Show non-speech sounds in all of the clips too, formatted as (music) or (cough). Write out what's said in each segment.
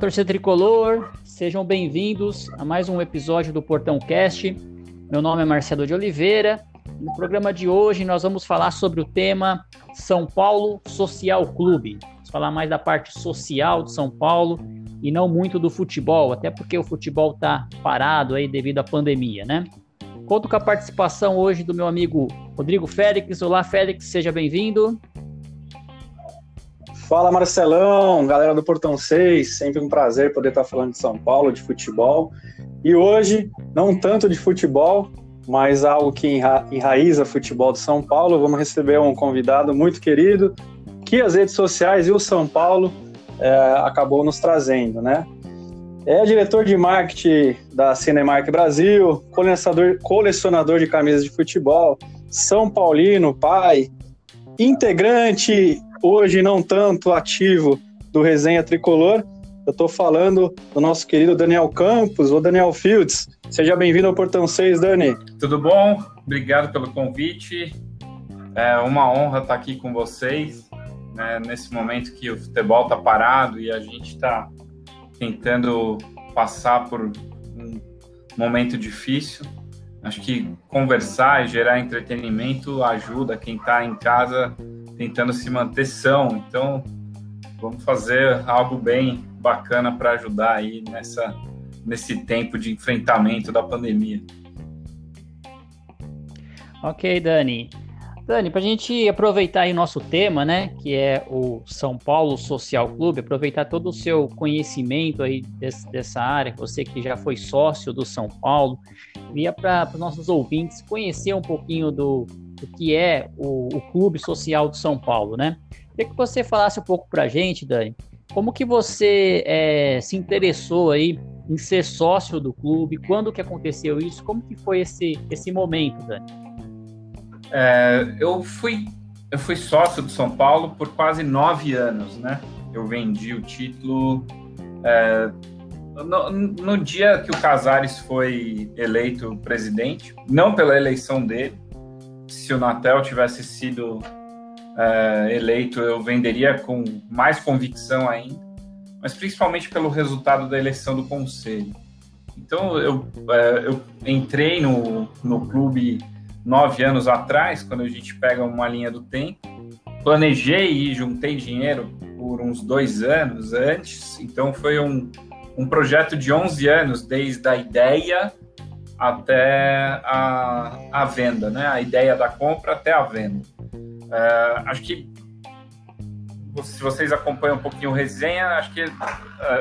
torcida tricolor, sejam bem-vindos a mais um episódio do Portão Cast. Meu nome é Marcelo de Oliveira. No programa de hoje nós vamos falar sobre o tema São Paulo Social Clube. Vamos falar mais da parte social de São Paulo e não muito do futebol, até porque o futebol está parado aí devido à pandemia, né? Conto com a participação hoje do meu amigo Rodrigo Félix. Olá, Félix, seja bem-vindo. Fala Marcelão, galera do Portão 6, sempre um prazer poder estar falando de São Paulo, de futebol. E hoje, não tanto de futebol, mas algo que enra enraiza futebol de São Paulo. Vamos receber um convidado muito querido que as redes sociais e o São Paulo é, acabou nos trazendo, né? É diretor de marketing da Cinemark Brasil, colecionador, colecionador de camisas de futebol, São Paulino, pai, integrante hoje não tanto ativo do Resenha Tricolor. Eu estou falando do nosso querido Daniel Campos, ou Daniel Fields. Seja bem-vindo ao Portão 6, Dani. Tudo bom? Obrigado pelo convite. É uma honra estar aqui com vocês, né, nesse momento que o futebol está parado e a gente está tentando passar por um momento difícil. Acho que conversar e gerar entretenimento ajuda quem está em casa tentando se manter são. Então, vamos fazer algo bem bacana para ajudar aí nessa, nesse tempo de enfrentamento da pandemia. Ok, Dani. Dani, para a gente aproveitar aí nosso tema, né, que é o São Paulo Social Clube, aproveitar todo o seu conhecimento aí desse, dessa área, você que já foi sócio do São Paulo, via para os nossos ouvintes conhecer um pouquinho do, que é o, o, Clube Social de São Paulo, né? Queria que você falasse um pouco para a gente, Dani, como que você é, se interessou aí em ser sócio do clube, quando que aconteceu isso, como que foi esse, esse momento, Dani? É, eu fui eu fui sócio do São Paulo por quase nove anos, né? Eu vendi o título é, no, no, dia que o Casares foi eleito presidente, não pela eleição dele, se o Natel tivesse sido é, eleito, eu venderia com mais convicção ainda, mas principalmente pelo resultado da eleição do conselho. Então, eu, é, eu entrei no, no clube nove anos atrás, quando a gente pega uma linha do tempo, planejei e juntei dinheiro por uns dois anos antes, então foi um, um projeto de 11 anos, desde a ideia até a, a venda, né? A ideia da compra até a venda. Uh, acho que se vocês acompanham um pouquinho o resenha, acho que uh,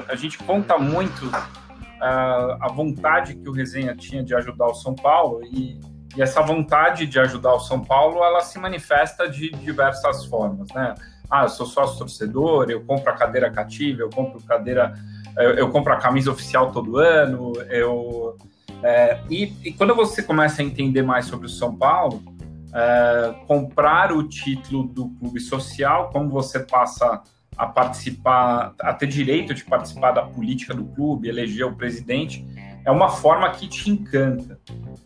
a gente conta muito uh, a vontade que o resenha tinha de ajudar o São Paulo e, e, essa vontade de ajudar o São Paulo, ela se manifesta de diversas formas, né? Ah, eu sou sócio torcedor, eu compro a cadeira cativa, eu compro cadeira, eu, eu compro a camisa oficial todo ano, eu é, e, e, quando você começa a entender mais sobre o São Paulo, é, comprar o título do clube social, como você passa a participar, a ter direito de participar da política do clube, eleger o presidente, é uma forma que te encanta.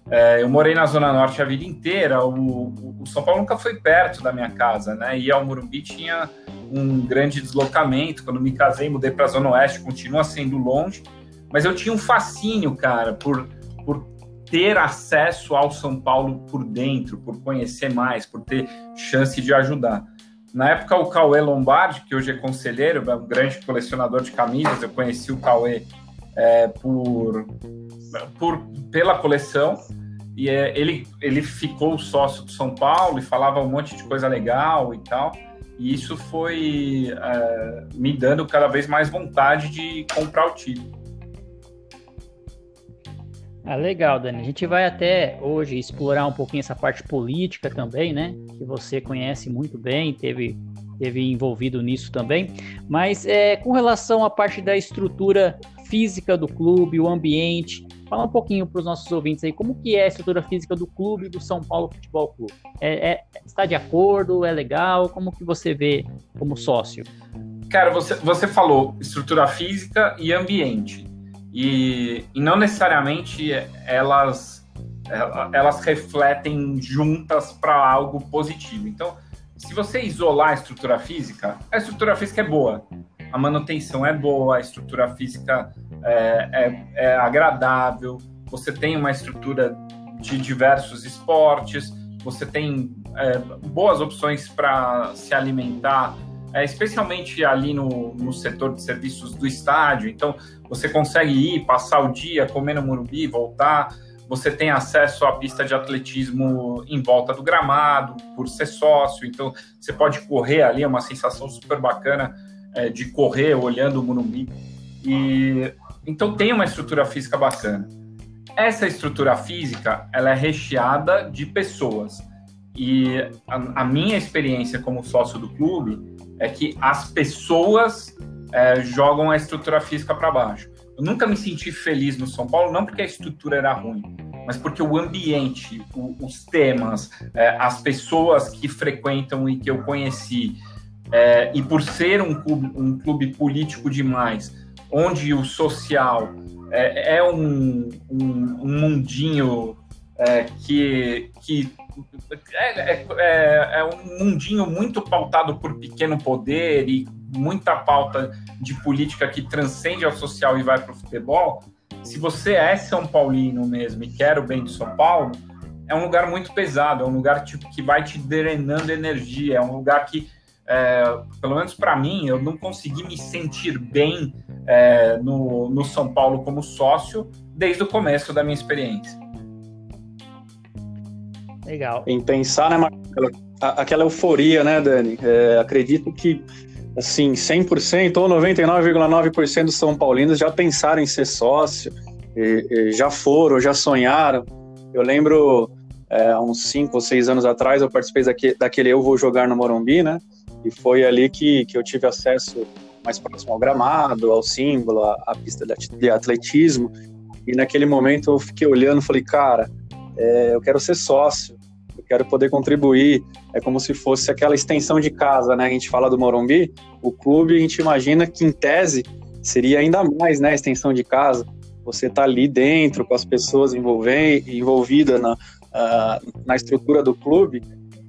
É, eu morei na Zona Norte a vida inteira, o, o, São Paulo nunca foi perto da minha casa, né? E ao Morumbi tinha um grande deslocamento. Quando me casei, mudei para a Zona Oeste, continua sendo longe, mas eu tinha um fascínio, cara, por ter acesso ao São Paulo por dentro, por conhecer mais, por ter chance de ajudar. Na época, o Cauê Lombardi, que hoje é conselheiro, é um grande colecionador de camisas, eu conheci o Cauê é, por, por, pela coleção, e é, ele, ele ficou sócio do São Paulo e falava um monte de coisa legal e tal, e isso foi é, me dando cada vez mais vontade de comprar o título. Ah, legal, Dani. A gente vai até hoje explorar um pouquinho essa parte política também, né? Que você conhece muito bem, teve, teve envolvido nisso também. Mas é, com relação à parte da estrutura física do clube, o ambiente, Fala um pouquinho para os nossos ouvintes aí, como que é a estrutura física do clube do São Paulo Futebol Clube? É, é, está de acordo? É legal? Como que você vê como sócio? Cara, você, você falou estrutura física e ambiente. E, e não necessariamente elas, elas refletem juntas para algo positivo. Então, se você isolar a estrutura física, a estrutura física é boa, a manutenção é boa, a estrutura física é, é, é agradável, você tem uma estrutura de diversos esportes, você tem é, boas opções para se alimentar, é, especialmente ali no, no setor de serviços do estádio. Então, você consegue ir, passar o dia, comer no Morumbi, voltar. Você tem acesso à pista de atletismo em volta do gramado, por ser sócio. Então, você pode correr ali, é uma sensação super bacana é, de correr olhando o Morumbi. E, então, tem uma estrutura física bacana. Essa estrutura física, ela é recheada de pessoas. E a, a minha experiência como sócio do clube é que as pessoas é, jogam a estrutura física para baixo. Eu nunca me senti feliz no São Paulo, não porque a estrutura era ruim, mas porque o ambiente, o, os temas, é, as pessoas que frequentam e que eu conheci, é, e por ser um clube, um clube político demais, onde o social é, é um, um, um, mundinho é, que, que é, é, é, é, um mundinho muito pautado por pequeno poder e muita pauta de política que transcende ao social e vai para o futebol. Se você é São Paulino mesmo e quer o bem de São Paulo, é um lugar muito pesado, é um lugar tipo, que vai te drenando energia, é um lugar que, é, pelo menos para mim, eu não consegui me sentir bem é, no, no São Paulo como sócio desde o começo da minha experiência. Legal. Em pensar, né, Marcelo, aquela euforia, né, Dani? É, acredito que, assim, 100% ou 99,9% dos São Paulinos já pensaram em ser sócio, e, e já foram, já sonharam. Eu lembro, é, uns 5 ou 6 anos atrás, eu participei daquele, daquele Eu Vou Jogar no Morumbi, né? E foi ali que, que eu tive acesso mais próximo ao gramado, ao símbolo, à, à pista de atletismo. E naquele momento eu fiquei olhando e falei, cara, é, eu quero ser sócio, eu quero poder contribuir. É como se fosse aquela extensão de casa, né? A gente fala do Morumbi, o clube a gente imagina que em tese seria ainda mais, né? Extensão de casa. Você está ali dentro com as pessoas envolvidas na, uh, na estrutura do clube,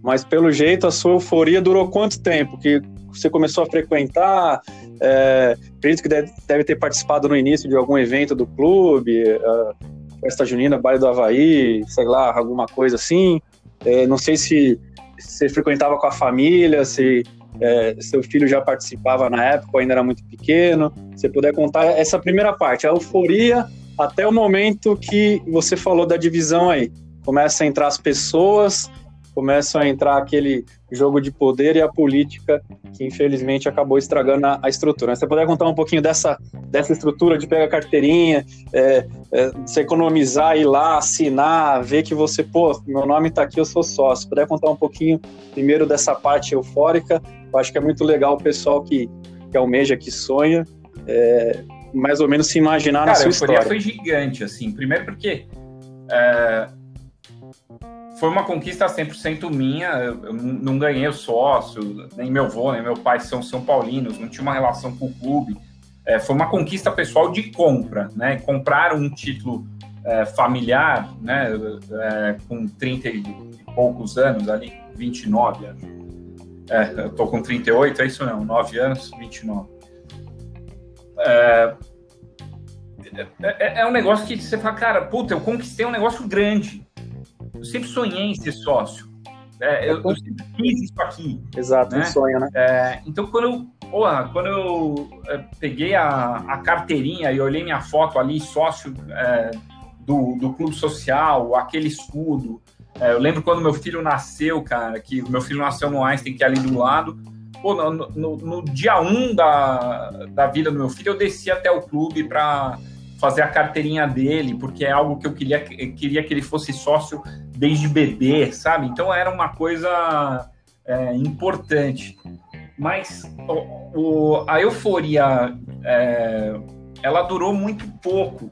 mas pelo jeito a sua euforia durou quanto tempo? Que você começou a frequentar? É, acredito que deve, deve, ter participado no início de algum evento do clube. Uh, festa junina, baile do Havaí, sei lá, alguma coisa assim. É, não sei se você frequentava com a família, se é, seu filho já participava na época ainda era muito pequeno. Se puder contar essa primeira parte, a euforia até o momento que você falou da divisão aí. Começa a entrar as pessoas, começam a entrar aquele jogo de poder e a política que infelizmente acabou estragando a, a estrutura. Você puder contar um pouquinho dessa, dessa estrutura de pegar carteirinha, é, é, se economizar, ir lá, assinar, ver que você, pô, meu nome está aqui, eu sou sócio. Se puder contar um pouquinho primeiro dessa parte eufórica, eu acho que é muito legal o pessoal que, que almeja, que sonha, é, mais ou menos se imaginar Cara, na sua história. a foi gigante, assim, primeiro porque é, foi uma conquista 100% minha. Eu não ganhei o sócio, nem meu avô, nem meu pai são São Paulinos, não tinha uma relação com o clube. É, foi uma conquista pessoal de compra, né? Comprar um título é, familiar, né? É, com 30 e poucos anos ali, 29 anos. É, eu tô com 38, é isso não, 9 anos, 29. É, é, é, é um negócio que você fala, cara, puta, eu conquistei um negócio grande eu sempre sonhei em ser sócio. É, eu, eu, sempre fiz isso aqui. Exato, né? um sonho, né? É, então, quando eu, porra, quando eu é, peguei a, a, carteirinha e olhei minha foto ali, sócio é, do, do clube social, aquele escudo. É, eu lembro quando meu filho nasceu, cara, que meu filho nasceu no Einstein, que é ali do lado. Pô, no, no, no dia 1 um da, da vida do meu filho, eu desci até o clube para fazer a carteirinha dele, porque é algo que eu queria, queria que ele fosse sócio desde bebê, sabe? Então era uma coisa é, importante. Mas o, o, a euforia, é, ela durou muito pouco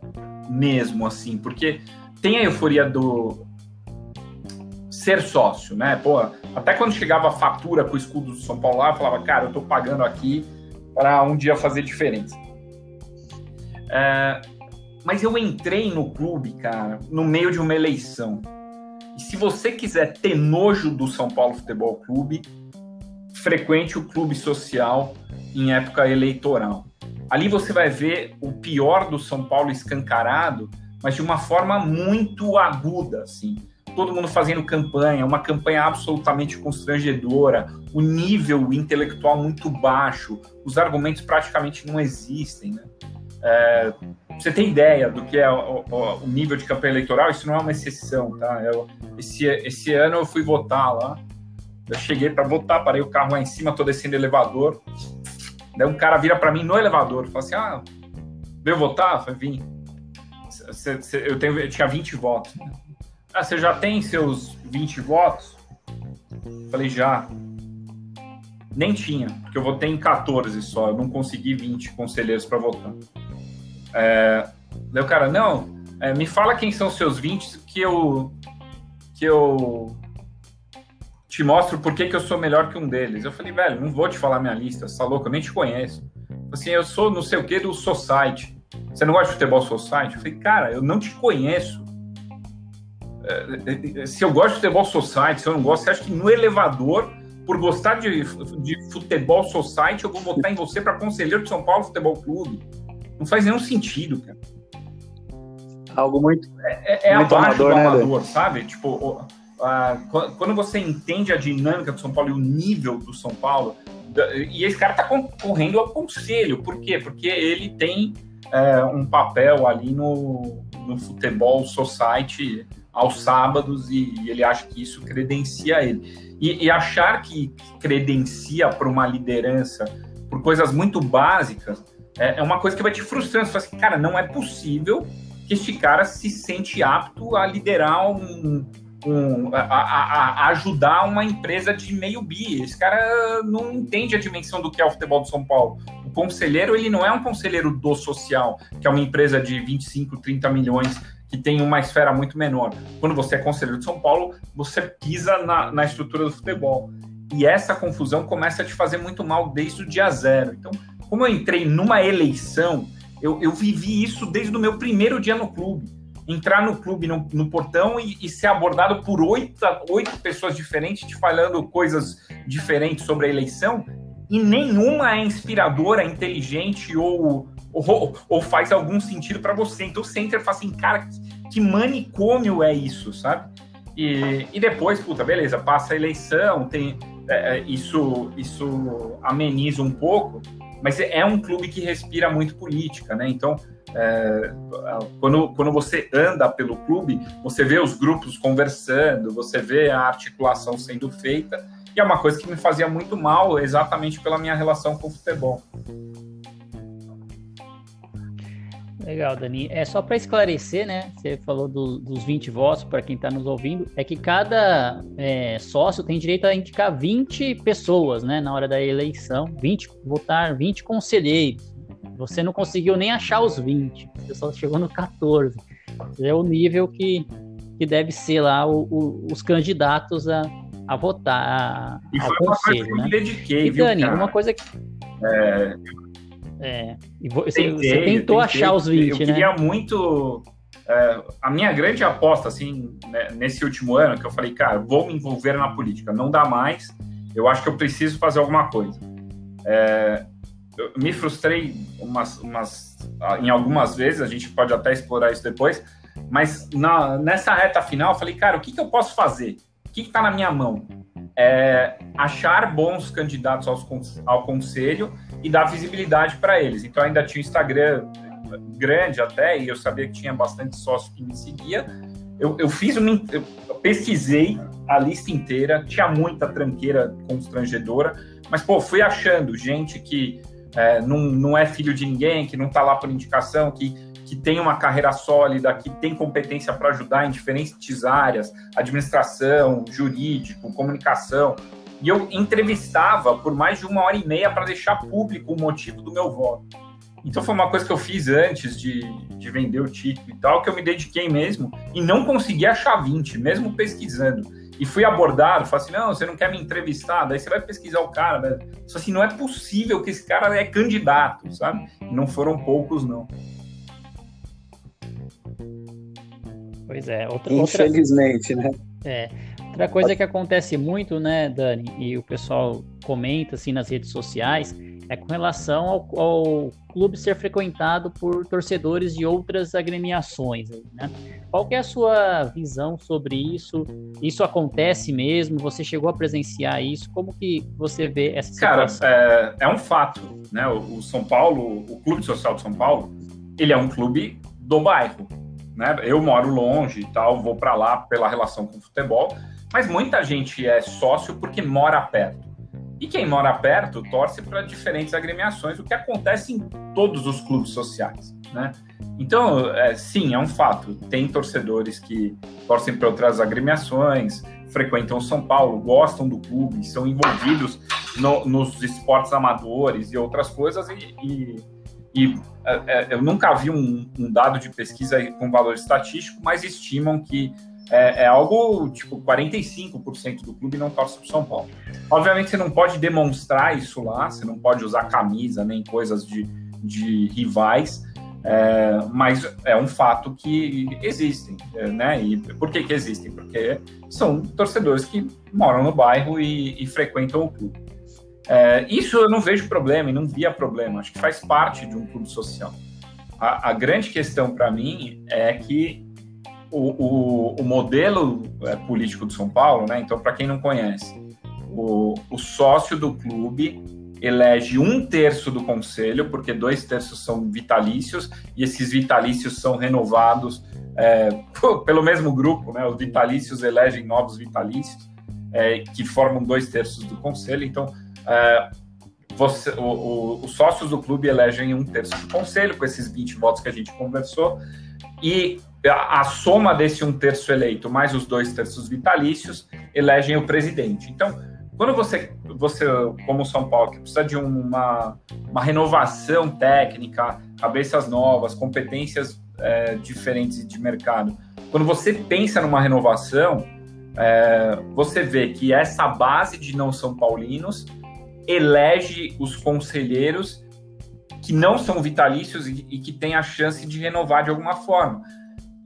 mesmo, assim, porque tem a euforia do ser sócio, né? Pô, até quando chegava a fatura com o escudo do São Paulo lá, eu falava, cara, eu tô pagando aqui para um dia fazer diferença. É, mas eu entrei no clube, cara, no meio de uma eleição. E se você quiser ter nojo do São Paulo Futebol Clube, frequente o clube social em época eleitoral. Ali você vai ver o pior do São Paulo escancarado, mas de uma forma muito aguda, assim. Todo mundo fazendo campanha, uma campanha absolutamente constrangedora, o nível intelectual muito baixo, os argumentos praticamente não existem, né? É, você tem ideia do que é o, o, o, nível de campanha eleitoral? Isso não é uma exceção, tá? Eu, esse, esse ano eu fui votar lá, eu cheguei para votar, parei o carro lá em cima, tô descendo elevador, daí um cara vira para mim no elevador, fala assim, ah, veio votar? Eu falei, vim. Eu, tenho, eu tinha 20 votos. Né? Ah, você já tem seus 20 votos? Eu falei, já. Nem tinha, porque eu votei em 14 só, eu não consegui 20 conselheiros para votar. É, daí o cara, não, é, me fala quem são seus 20 que eu que eu te mostro por que, que eu sou melhor que um deles. Eu falei, velho, não vou te falar minha lista, você tá louco, eu nem te conheço. Assim, eu sou não sei o que do Society. Você não gosta de futebol Society? Eu falei, cara, eu não te conheço. É, é, se eu gosto de futebol Society, se eu não gosto, você acha que no elevador, por gostar de, de futebol Society, eu vou votar em você para conselheiro de São Paulo Futebol Clube? Não faz nenhum sentido, cara. Algo muito. É, é muito abaixo amador, do amador, né, sabe? Tipo, quando você entende a dinâmica do São Paulo e o nível do São Paulo, e esse cara tá concorrendo ao conselho. Por quê? Porque ele tem é, um papel ali no, no futebol society aos sábados e, e ele acha que isso credencia ele. E, e achar que credencia para uma liderança por coisas muito básicas é, é uma coisa que vai te frustrando. Você fala assim, cara, não é possível que este cara se sente apto a liderar um, um a, a, a, ajudar uma empresa de meio bi. Esse cara não entende a dimensão do que é o futebol do São Paulo. O conselheiro, ele não é um conselheiro do social, que é uma empresa de 25, 30 milhões que tem uma esfera muito menor. Quando você é conselheiro de São Paulo, você pisa na, na estrutura do futebol. E essa confusão começa a te fazer muito mal desde o dia zero. Então, como eu entrei numa eleição, eu, eu vivi isso desde o meu primeiro dia no clube. Entrar no clube, no, no portão e, e, ser abordado por oito, oito pessoas diferentes, te falando coisas diferentes sobre a eleição, e nenhuma é inspiradora, inteligente ou, ou, ou faz algum sentido para você. Então você entra e fala assim, cara, que, que manicômio é isso, sabe? E, e depois, puta, beleza, passa a eleição, tem, é, é isso, isso ameniza um pouco, mas é um clube que respira muito política, né? Então, é, quando, quando você anda pelo clube, você vê os grupos conversando, você vê a articulação sendo feita, e é uma coisa que me fazia muito mal, exatamente pela minha relação com o futebol. Legal, Dani. É só para esclarecer, né? Você falou do, dos 20 votos, para quem está nos ouvindo, é que cada é, sócio tem direito a indicar 20 pessoas, né? Na hora da eleição, 20, votar 20 conselheiros. Você não conseguiu nem achar os 20, você só chegou no 14. É o nível que, que deve ser lá o, o, os candidatos a, a votar a, ao conselho, né? Dediquei, e Dani, viu, uma coisa que. É, é. E você, tentei, você tentou achar os 20, eu né? Eu queria muito. É, a minha grande aposta, assim, né, nesse último ano, que eu falei, cara, vou me envolver na política, não dá mais, eu acho que eu preciso fazer alguma coisa. É, eu me frustrei umas, umas, em algumas vezes, a gente pode até explorar isso depois, mas na, nessa reta final, eu falei, cara, o que, que eu posso fazer? O que está na minha mão? É, achar bons candidatos aos, ao conselho e dar visibilidade para eles. Então ainda tinha o Instagram grande até, e eu sabia que tinha bastante sócio que me seguia. Eu, eu fiz uma, eu pesquisei a lista inteira, tinha muita tranqueira constrangedora, mas pô, fui achando gente que é, não, não é filho de ninguém, que não está lá por indicação, que, que tem uma carreira sólida, que tem competência para ajudar em diferentes áreas, administração, jurídico, comunicação, e eu entrevistava por mais de uma hora e meia para deixar público o motivo do meu voto. Então foi uma coisa que eu fiz antes de, de vender o título e tal, que eu me dediquei mesmo e não consegui achar 20, mesmo pesquisando. E fui abordado, falei assim, não, você não quer me entrevistar? Daí você vai pesquisar o cara, né? Só assim, não é possível que esse cara é candidato, sabe? E não foram poucos, não. Pois é. Outra, Infelizmente, outra... né? É. Outra coisa que acontece muito, né, Dani, e o pessoal comenta assim nas redes sociais, é com relação ao, ao clube ser frequentado por torcedores de outras agremiações, né? Qual é a sua visão sobre isso? Isso acontece mesmo? Você chegou a presenciar isso? Como que você vê essa situação? Cara, é, é um fato, né? O, o São Paulo, o Clube Social de São Paulo, ele é um clube do bairro, né? Eu moro longe e tal, vou para lá pela relação com o futebol, mas muita gente é sócio porque mora perto. E quem mora perto torce para diferentes agremiações, o que acontece em todos os clubes sociais, né? Então, é, sim, é um fato. Tem torcedores que torcem para outras agremiações, frequentam São Paulo, gostam do clube, são envolvidos no, nos esportes amadores e outras coisas. E, e, e é, é eu nunca vi um, um, dado de pesquisa com valor estatístico, mas estimam que é, é algo tipo 45% do clube não torce para São Paulo. Obviamente você não pode demonstrar isso lá, você não pode usar camisa nem coisas de, de rivais, é, mas é um fato que existem, é, né? E por que, que existem? Porque são torcedores que moram no bairro e, e frequentam o clube. É, isso eu não vejo problema e não via problema, acho que faz parte de um clube social. A, a grande questão para mim é que o, o, o modelo é, político de São Paulo, né? Então, para quem não conhece, o, o sócio do clube elege um terço do conselho, porque dois terços são vitalícios, e esses vitalícios são renovados é, (laughs) pelo mesmo grupo, né? Os vitalícios elegem novos vitalícios, é, que formam dois terços do conselho. Então, você, o, o, os sócios do clube elegem um terço do conselho, com esses 20 votos que a gente conversou, e a, a soma desse um terço eleito mais os dois terços vitalícios elegem o presidente. Então, quando você, você como São Paulo, que precisa de uma, uma renovação técnica, cabeças novas, competências é, diferentes de mercado, quando você pensa numa renovação, é, você vê que essa base de não São Paulinos elege os conselheiros que não são vitalícios e, e que têm a chance de renovar de alguma forma.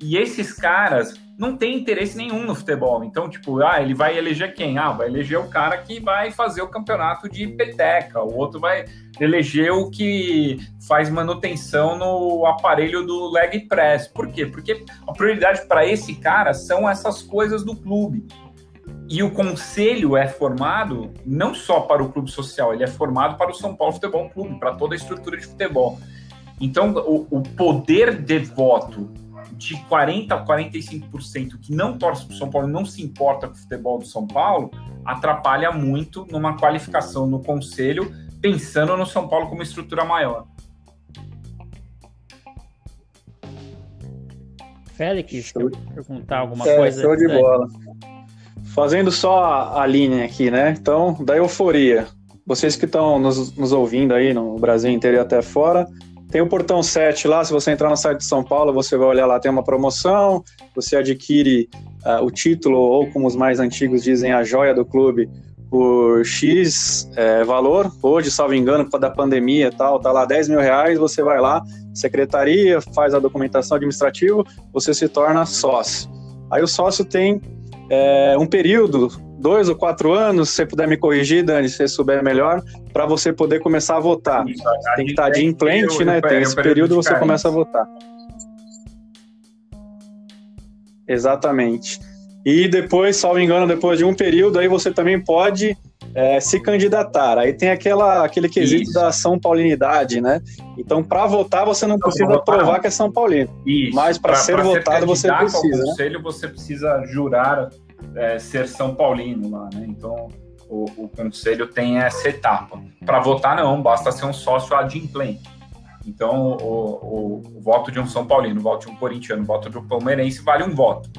E esses caras não têm interesse nenhum no futebol. Então, tipo, ah, ele vai eleger quem? Ah, vai eleger o cara que vai fazer o campeonato de peteca, o outro vai eleger o que faz manutenção no aparelho do leg press. Por quê? Porque a prioridade para esse cara são essas coisas do clube. E o conselho é formado não só para o clube social, ele é formado para o São Paulo Futebol Clube, para toda a estrutura de futebol. Então, o, o poder de voto de 40% a 45% que não torce para o São Paulo e não se importa com o futebol do São Paulo, atrapalha muito numa qualificação no conselho, pensando no São Paulo como estrutura maior. Félix, quer perguntar alguma é, coisa? Show de bola. Fazendo só a linha aqui, né? Então, da euforia. Vocês que estão nos, nos ouvindo aí no Brasil inteiro e até fora, tem o portão 7 lá, se você entrar no site de São Paulo, você vai olhar lá, tem uma promoção, você adquire uh, o título, ou como os mais antigos dizem, a joia do clube, por X é, valor. Hoje, salvo engano, por da pandemia e tal, tá lá 10 mil reais, você vai lá, secretaria, faz a documentação administrativa, você se torna sócio. Aí o sócio tem é, um período, dois ou quatro anos, se você puder me corrigir, Dani, se você souber melhor, para você poder começar a votar. Isso, Tem que estar de implante, né? Tem esse período você começa a votar. Exatamente. E depois, salvo engano, depois de um período, aí você também pode é, se candidatar. Aí tem aquela, aquele quesito Isso. da São Paulinidade, né? Então, para votar, você não precisa provar que é São Paulino. Isso. Mas para ser votado, você precisa. No conselho, né? você precisa jurar é, ser São Paulino lá, né? Então, o, o conselho tem essa etapa. Para votar, não, basta ser um sócio adimplente. Então, o, o, o, voto de um São Paulino, o voto de um corintiano, o voto de um palmeirense vale um voto.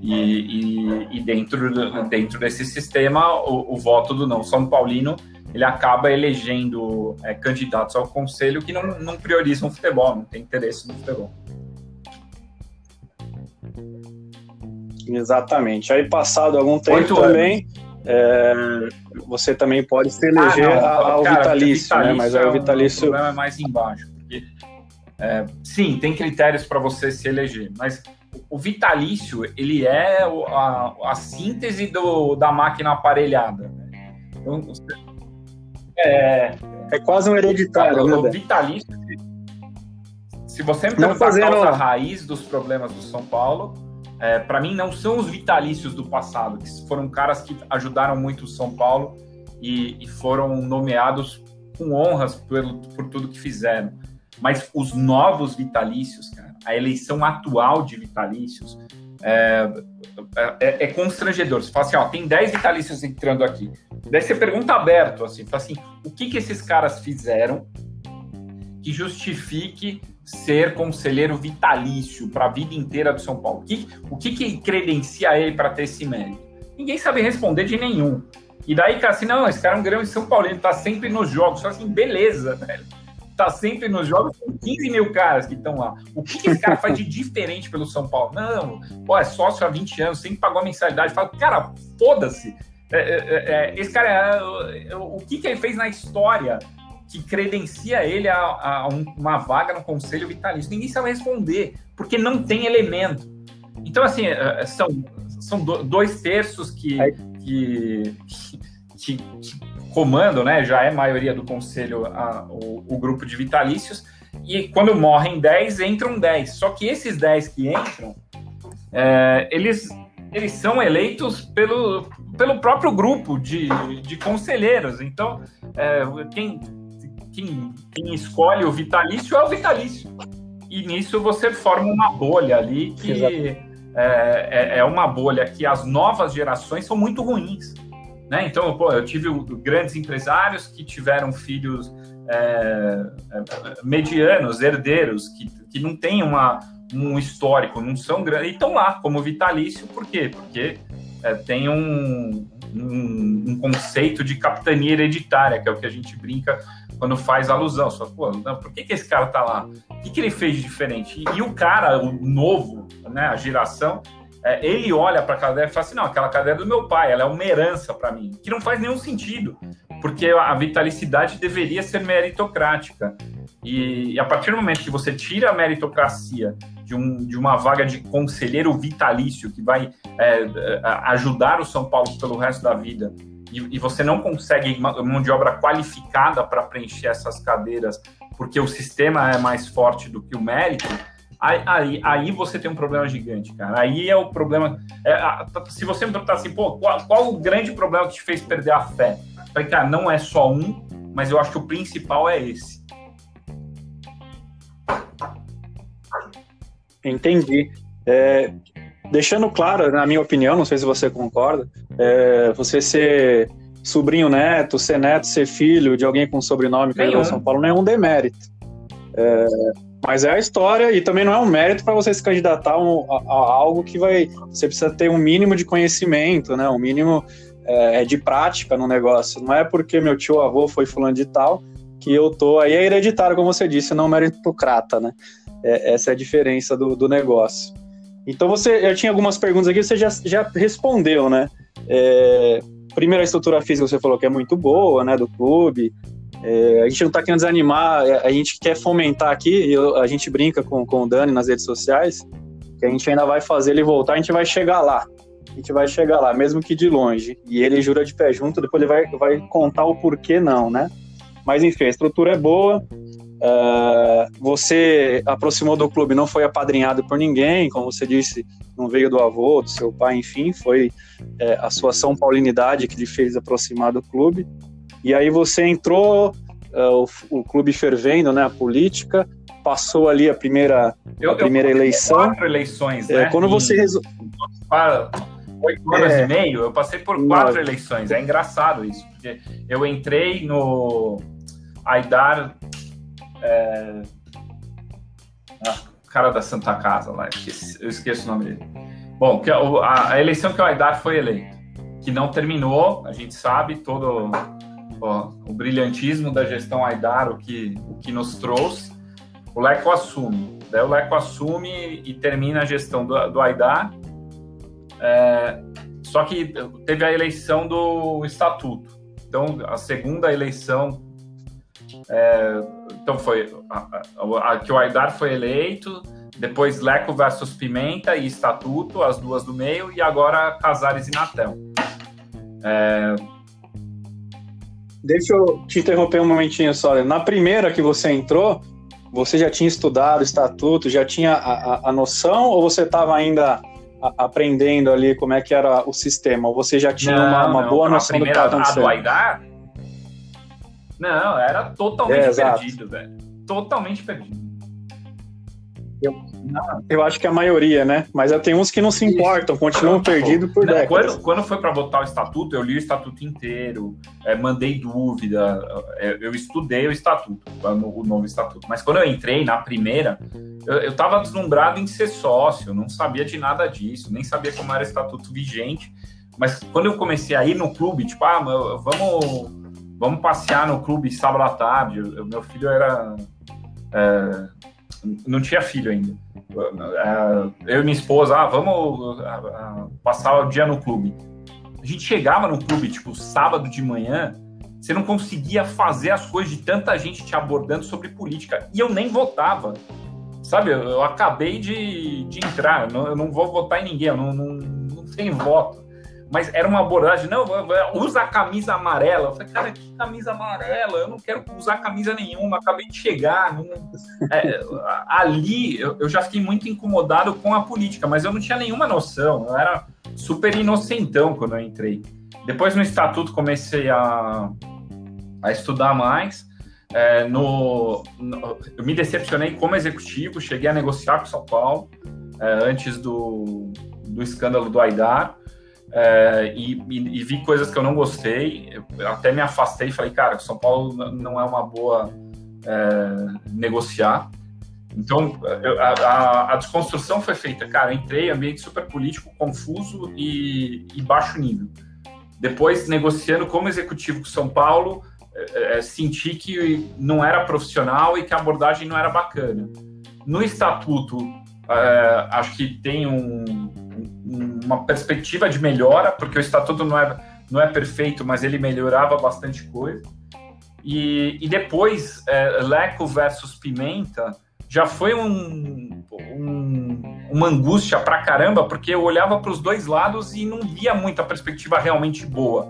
E, e, e dentro, dentro desse sistema, o, o, voto do não São Paulino ele acaba elegendo é, candidatos ao conselho que não, não priorizam o futebol, não tem interesse no futebol. Exatamente. Aí, passado algum tempo Oito também, é, você também pode se eleger ah, não, ao cara, vitalício, vitalício, né? Mas aí o é vitalício. O problema é mais embaixo. Porque, é, sim, tem critérios para você se eleger, mas o vitalício ele é a, a síntese do, da máquina aparelhada. Então, é, é quase um hereditário. O, né? vitalício, se você me perguntar fazendo... a causa raiz dos problemas do São Paulo, é, para mim não são os vitalícios do passado, que foram caras que ajudaram muito o São Paulo e, e foram nomeados com honras por, por tudo que fizeram. Mas os novos vitalícios, cara, a eleição atual de vitalícios é, é, é, constrangedor. Você fala assim, ó, tem 10 vitalícios entrando aqui. Daí você pergunta aberto, assim, fala assim, o que, que esses caras fizeram que justifique ser conselheiro vitalício para a vida inteira do São Paulo? O que, o que, que credencia ele para ter esse mérito? Ninguém sabe responder de nenhum. E daí, cara, assim, não, esse cara é um grande São Paulo, ele tá sempre nos jogos. Só assim, beleza, velho tá sempre nos jogos com 15 mil caras que estão lá. O que, que, esse cara faz de diferente pelo São Paulo? Não, pô, é sócio há 20 anos, sempre pagou a mensalidade. Fala, cara, foda-se. É, é, é, é esse cara, é, o que, que ele fez na história que credencia ele a, a uma vaga no Conselho Vitalício? Ninguém sabe responder, porque não tem elemento. Então, assim, é, são, são dois terços que, que, que, que comando, né, já é maioria do conselho a, o, o, grupo de vitalícios, e quando morrem 10, entram 10. Só que esses 10 que entram, é, eles, eles são eleitos pelo, pelo próprio grupo de, de conselheiros. Então, é, quem, quem, quem escolhe o vitalício é o vitalício. E nisso você forma uma bolha ali que é, é, é uma bolha que as novas gerações são muito ruins. Né? Então, pô, eu tive grandes empresários que tiveram filhos é, é, medianos, herdeiros, que, que não têm uma, um histórico, não são grandes, e estão lá como vitalício, por quê? Porque é, tem um, um, um, conceito de capitania hereditária, que é o que a gente brinca quando faz alusão. Só, pô, não, por que, que esse cara tá lá? O que, que ele fez de diferente? E, e o cara, o novo, né, a geração, é, ele olha para a cadeira e fala assim: não, aquela cadeira é do meu pai, ela é uma herança para mim, que não faz nenhum sentido, porque a vitalicidade deveria ser meritocrática. E, e a partir do momento que você tira a meritocracia de, um, de uma vaga de conselheiro vitalício que vai é, é ajudar o São Paulo pelo resto da vida, e, e você não consegue mão de obra qualificada para preencher essas cadeiras, porque o sistema é mais forte do que o mérito Aí, aí, aí, você tem um problema gigante, cara. Aí é o problema. É, a, se você me perguntar assim, pô, qual, qual, o grande problema que te fez perder a fé? falei, cara, não é só um, mas eu acho que o principal é esse. Entendi. É, deixando claro, na minha opinião, não sei se você concorda, é, você ser sobrinho neto, ser neto, ser filho de alguém com sobrenome que é São Paulo não é um demérito. É, mas é a história e também não é um mérito para você se candidatar a, a, algo que vai. Você precisa ter um mínimo de conhecimento, né? Um mínimo é, é, de prática no negócio. Não é porque meu tio avô foi fulano de tal que eu tô. Aí é hereditário, como você disse, não meritocrata, né? É, essa é a diferença do, do negócio. Então você, eu tinha algumas perguntas aqui, você já, já respondeu, né? É, primeiro a estrutura física você falou que é muito boa, né? Do clube. É, a gente não está querendo desanimar, é, a gente quer fomentar aqui, eu, a gente brinca com, com o Dani nas redes sociais, que a gente ainda vai fazer ele voltar, a gente vai chegar lá. A gente vai chegar lá, mesmo que de longe. E ele jura de pé junto, depois ele vai, vai contar o porquê não, né? Mas enfim, a estrutura é boa. Uh, você aproximou do clube, não foi apadrinhado por ninguém, como você disse, não veio do avô, do seu pai, enfim, foi é, a sua São Paulinidade que lhe fez aproximar do clube. E aí você entrou, uh, o, o, clube fervendo, né, a política, passou ali a primeira, eu, a primeira eleição. Quatro eleições, é, né? quando você resolveu. Oito anos é, e meio, eu passei por quatro nove. eleições. É engraçado isso, porque eu entrei no Aidar. É... Ah, cara da Santa Casa lá, eu esqueço o nome dele. Bom, que a, a eleição que o Aidar foi eleito, que não terminou, a gente sabe, todo ó, o brilhantismo da gestão Aidar, o que, o que nos trouxe, o Leco assume. Daí o Leco assume e termina a gestão do, do Aidar. É, só que teve a eleição do estatuto. Então, a segunda eleição. É, então, foi a, a, a, que o Aidar foi eleito, depois Leco versus Pimenta e estatuto, as duas do meio, e agora Casares e Natel. É... Deixa eu te interromper um momentinho só. Na primeira que você entrou, você já tinha estudado estatuto, já tinha a, a, a noção, ou você estava ainda aprendendo ali como é que era o sistema? Ou você já tinha não, uma, uma não, boa noção primeira, do que estava acontecendo? Não, era totalmente é, perdido, velho. Totalmente perdido. Eu, eu acho que a maioria, né? Mas tem uns que não se importam, continuam perdidos por não, décadas. Quando, quando foi para votar o estatuto, eu li o estatuto inteiro, é, mandei dúvida, é, eu estudei o estatuto, o novo estatuto. Mas quando eu entrei na primeira, eu estava deslumbrado em ser sócio, não sabia de nada disso, nem sabia como era o estatuto vigente. Mas quando eu comecei a ir no clube, tipo, ah, vamos, vamos passear no clube sábado à tarde. Eu, meu filho era. É, não tinha filho ainda. É, eu e minha esposa, ah, vamos passar o dia no clube. A gente chegava no clube, tipo, sábado de manhã, você não conseguia fazer as coisas de tanta gente te abordando sobre política. E eu nem votava. Sabe, eu, acabei de, de entrar, eu não, eu não, vou votar em ninguém, eu não, não, não tenho voto mas era uma abordagem, não, usa a camisa amarela. Eu falei, cara, que camisa amarela? Eu não quero usar camisa nenhuma, acabei de chegar. Não... É, ali eu, eu, já fiquei muito incomodado com a política, mas eu não tinha nenhuma noção, eu era super inocentão quando eu entrei. Depois no estatuto comecei a, a estudar mais. É, no, no, eu me decepcionei como executivo, cheguei a negociar com São Paulo é, antes do, do escândalo do Aidar é, e, e, e, vi coisas que eu não gostei, eu até me afastei e falei, cara, São Paulo não é uma boa é, negociar. Então, eu, a, a, desconstrução foi feita, cara, entrei ambiente super político, confuso e, e baixo nível. Depois, negociando como executivo com São Paulo, é, é, senti que não era profissional e que a abordagem não era bacana. No estatuto, é, acho que tem um, uma perspectiva de melhora, porque o estatuto não é, não é perfeito, mas ele melhorava bastante coisa. E, e depois, é, Leco versus Pimenta já foi um, um, uma angústia pra caramba, porque eu olhava para os dois lados e não via muita perspectiva realmente boa.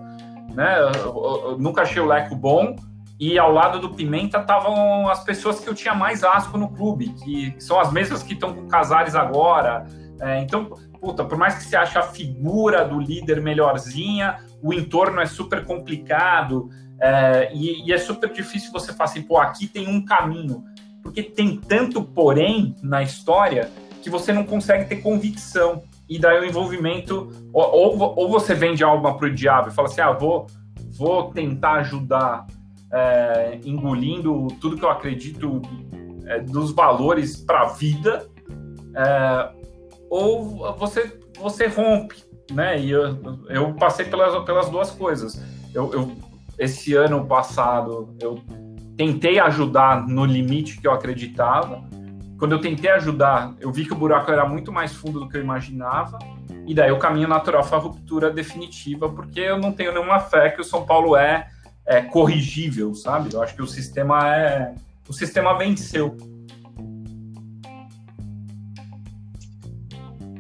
Né? Eu, eu, nunca achei o Leco bom, e ao lado do Pimenta estavam as pessoas que eu tinha mais asco no clube, que são as mesmas que estão com Casares agora. É, então, puta, por mais que você ache a figura do líder melhorzinha, o entorno é super complicado é, e, e, é super difícil você falar assim, pô, aqui tem um caminho. Porque tem tanto porém na história que você não consegue ter convicção. E daí o envolvimento, ou, ou, você vende alma para o diabo e fala assim, ah, vou, vou tentar ajudar é, engolindo tudo que eu acredito é, dos valores para a vida, é, ou você, você rompe, né? E eu, eu passei pelas, pelas duas coisas. Eu, eu, esse ano passado, eu tentei ajudar no limite que eu acreditava. Quando eu tentei ajudar, eu vi que o buraco era muito mais fundo do que eu imaginava. E daí o caminho natural foi a ruptura definitiva, porque eu não tenho nenhuma fé que o São Paulo é, é corrigível, sabe? Eu acho que o sistema é. O sistema venceu.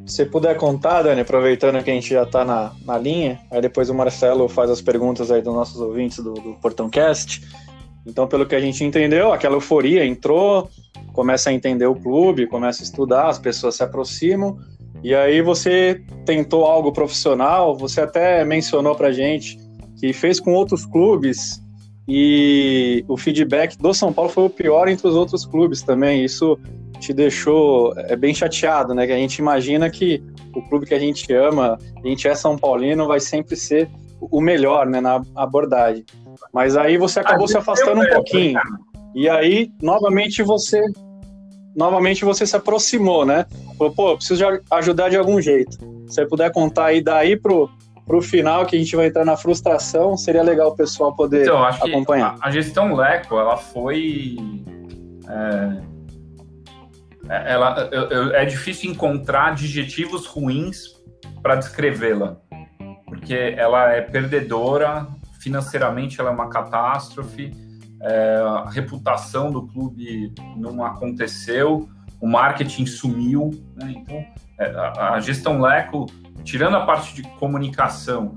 Se puder contar, Dani, aproveitando que a gente já está na, na linha, aí depois o Marcelo faz as perguntas aí dos nossos ouvintes do, do Portão Cast. Então, pelo que a gente entendeu, aquela euforia entrou, começa a entender o clube, começa a estudar, as pessoas se aproximam, e aí você tentou algo profissional, você até mencionou pra gente que fez com outros clubes e o feedback do São Paulo foi o pior entre os outros clubes também. Isso te deixou é, bem chateado, né? Que a gente imagina que o clube que a gente ama, a gente é São Paulino, vai sempre ser o melhor, né? Na abordagem. Mas aí você acabou se afastando um pouquinho. E aí, novamente, você novamente você se aproximou, né? Falou, pô, preciso ajudar de algum jeito. Se você puder contar aí daí pro, o final, que a gente vai entrar na frustração, seria legal o pessoal poder então, acho acompanhar. Que a, a, gestão Leco, ela foi. É, é ela, é difícil encontrar adjetivos ruins para descrevê-la, porque ela é perdedora, financeiramente ela é uma catástrofe, é, a reputação do clube não aconteceu, o marketing sumiu, né? então é, a, a gestão Leco, tirando a parte de comunicação,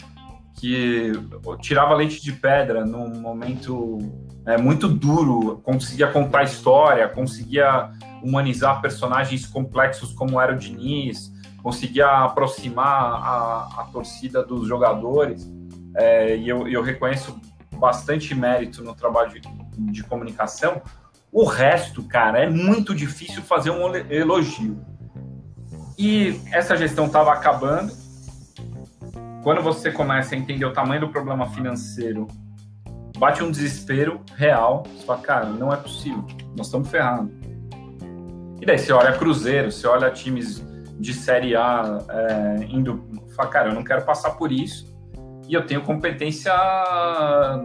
que tirava leite de pedra num momento é, muito duro, conseguia contar história, conseguia humanizar personagens complexos como era o Diniz, conseguia aproximar a, a torcida dos jogadores, é, e eu, eu, reconheço bastante mérito no trabalho de, de comunicação. O resto, cara, é muito difícil fazer um elogio. E essa gestão estava acabando. Quando você começa a entender o tamanho do problema financeiro, bate um desespero real. Você fala, cara, não é possível, nós estamos ferrados. E daí você olha Cruzeiro, você olha times de Série A é, indo. Fala, cara, eu não quero passar por isso. E eu tenho competência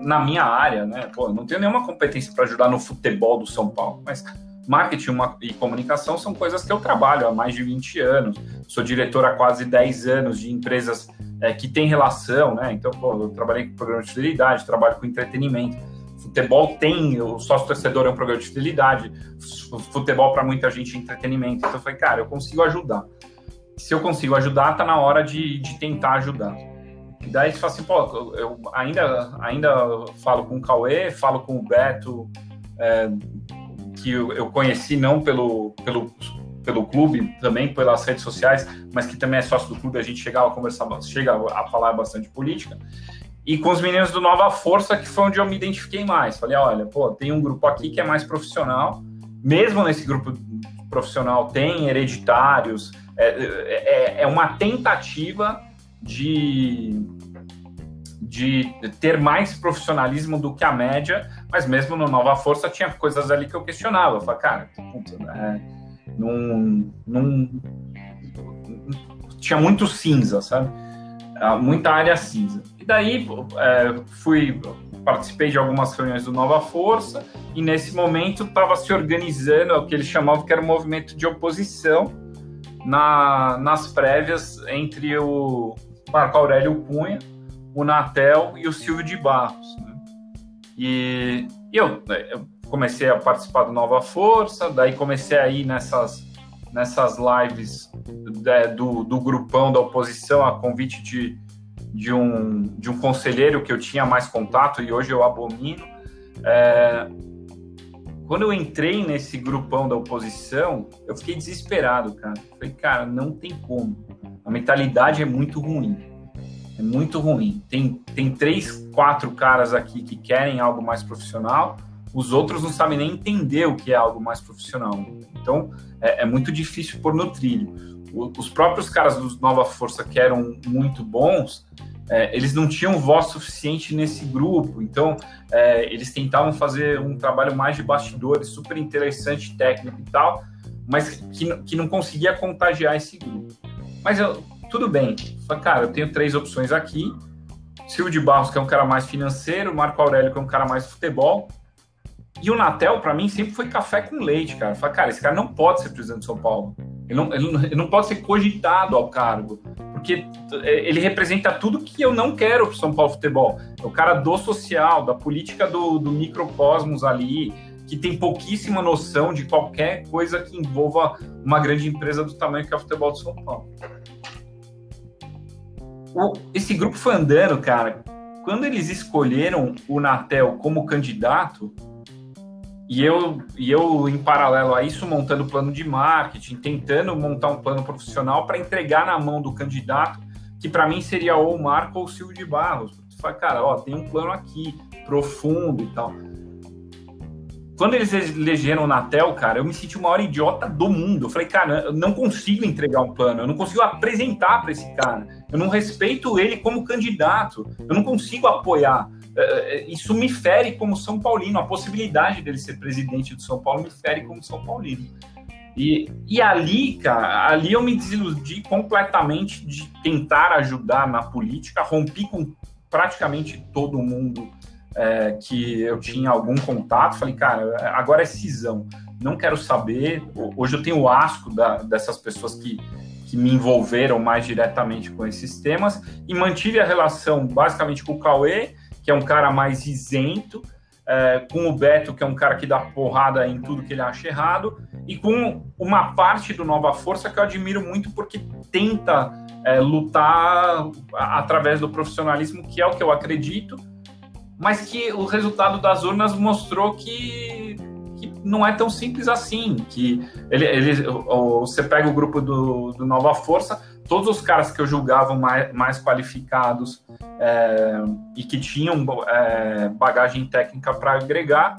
na minha área, né? Pô, não tenho nenhuma competência para ajudar no futebol do São Paulo, mas marketing e comunicação são coisas que eu trabalho há mais de 20 anos. Sou diretor há quase 10 anos de empresas é, que têm relação, né? Então, pô, eu trabalhei com programa de fidelidade, trabalho com entretenimento. Futebol tem, o sócio torcedor é um programa de fidelidade, futebol para muita gente é entretenimento. Então, eu falei, cara, eu consigo ajudar. Se eu consigo ajudar, tá na hora de, de tentar ajudar. E daí você fala assim, pô, eu ainda, ainda falo com o Cauê, falo com o Beto, é, que eu, conheci não pelo, pelo, pelo clube, também pelas redes sociais, mas que também é sócio do clube, a gente chegava a conversar, chega a falar bastante política. E com os meninos do Nova Força, que foi onde eu me identifiquei mais. Falei, olha, pô, tem um grupo aqui que é mais profissional, mesmo nesse grupo profissional tem hereditários, é, é, é uma tentativa de de ter mais profissionalismo do que a média, mas mesmo no Nova Força tinha coisas ali que eu questionava. Eu falei, cara, puta, né? não, não, tinha muito cinza, sabe? Ah, muita área cinza. Daí é, fui participei de algumas reuniões do Nova Força e nesse momento estava se organizando o que eles chamavam que era um movimento de oposição na, nas prévias entre o Marco Aurélio Cunha o Natel e o Silvio de Barros. Né? E, e eu, eu, comecei a participar do Nova Força, daí comecei a ir nessas, nessas lives de, do, do grupão da oposição a convite de, de, um, de um conselheiro que eu tinha mais contato e hoje eu abomino. É, quando eu entrei nesse grupão da oposição, eu fiquei desesperado, cara. Falei, cara, não tem como. A mentalidade é muito ruim. É muito ruim. Tem, tem três, quatro caras aqui que querem algo mais profissional, os outros não sabem nem entender o que é algo mais profissional. Então, é, é muito difícil pôr no trilho. Os próprios caras do Nova Força, que eram muito bons, é, eles não tinham voz suficiente nesse grupo, então é, eles tentavam fazer um trabalho mais de bastidores, super interessante, técnico e tal, mas que, que não conseguia contagiar esse grupo. Mas eu, tudo bem. Falei, cara, eu tenho três opções aqui. Silvio de Barros, que é um cara mais financeiro, Marco Aurélio, que é um cara mais futebol. E o Natel, para mim, sempre foi café com leite, cara. Falei, cara, esse cara não pode ser presidente de São Paulo. Ele não, ele não, ele não pode ser cogitado ao cargo. Porque é, ele representa tudo que eu não quero para São Paulo Futebol. É o cara do social, da política do, do microcosmos ali, que tem pouquíssima noção de qualquer coisa que envolva uma grande empresa do tamanho que é o futebol de São Paulo esse grupo foi andando, cara. Quando eles escolheram o Natel como candidato, e eu, e eu, em paralelo a isso, montando plano de marketing, tentando montar um plano profissional para entregar na mão do candidato, que para mim seria ou o Marco ou o Silvio de Barros. Tu fala, cara, ó, tem um plano aqui, profundo e tal. Quando eles elegeram o Natel, cara, eu me senti o maior idiota do mundo. Eu falei, cara, eu não consigo entregar um plano, eu não consigo apresentar para esse cara, eu não respeito ele como candidato, eu não consigo apoiar. É, isso me fere como São Paulino, a possibilidade dele ser presidente do São Paulo me fere como São Paulino. E, e ali, cara, ali eu me desiludi completamente de tentar ajudar na política, rompi com praticamente todo mundo é, que eu tinha algum contato. Falei, cara, agora é cisão, não quero saber. Hoje eu tenho o asco da, dessas pessoas que, que me envolveram mais diretamente com esses temas e mantive a relação basicamente com o Cauê, que é um cara mais isento é, com o Beto, que é um cara que dá porrada em tudo que ele acha errado, e com uma parte do Nova Força que eu admiro muito porque tenta é, lutar através do profissionalismo, que é o que eu acredito, mas que o resultado das urnas mostrou que, que não é tão simples assim, que ele, ele, você pega o grupo do, do Nova Força, todos os caras que eu julgava mais, mais qualificados é, e que tinham é, bagagem técnica para agregar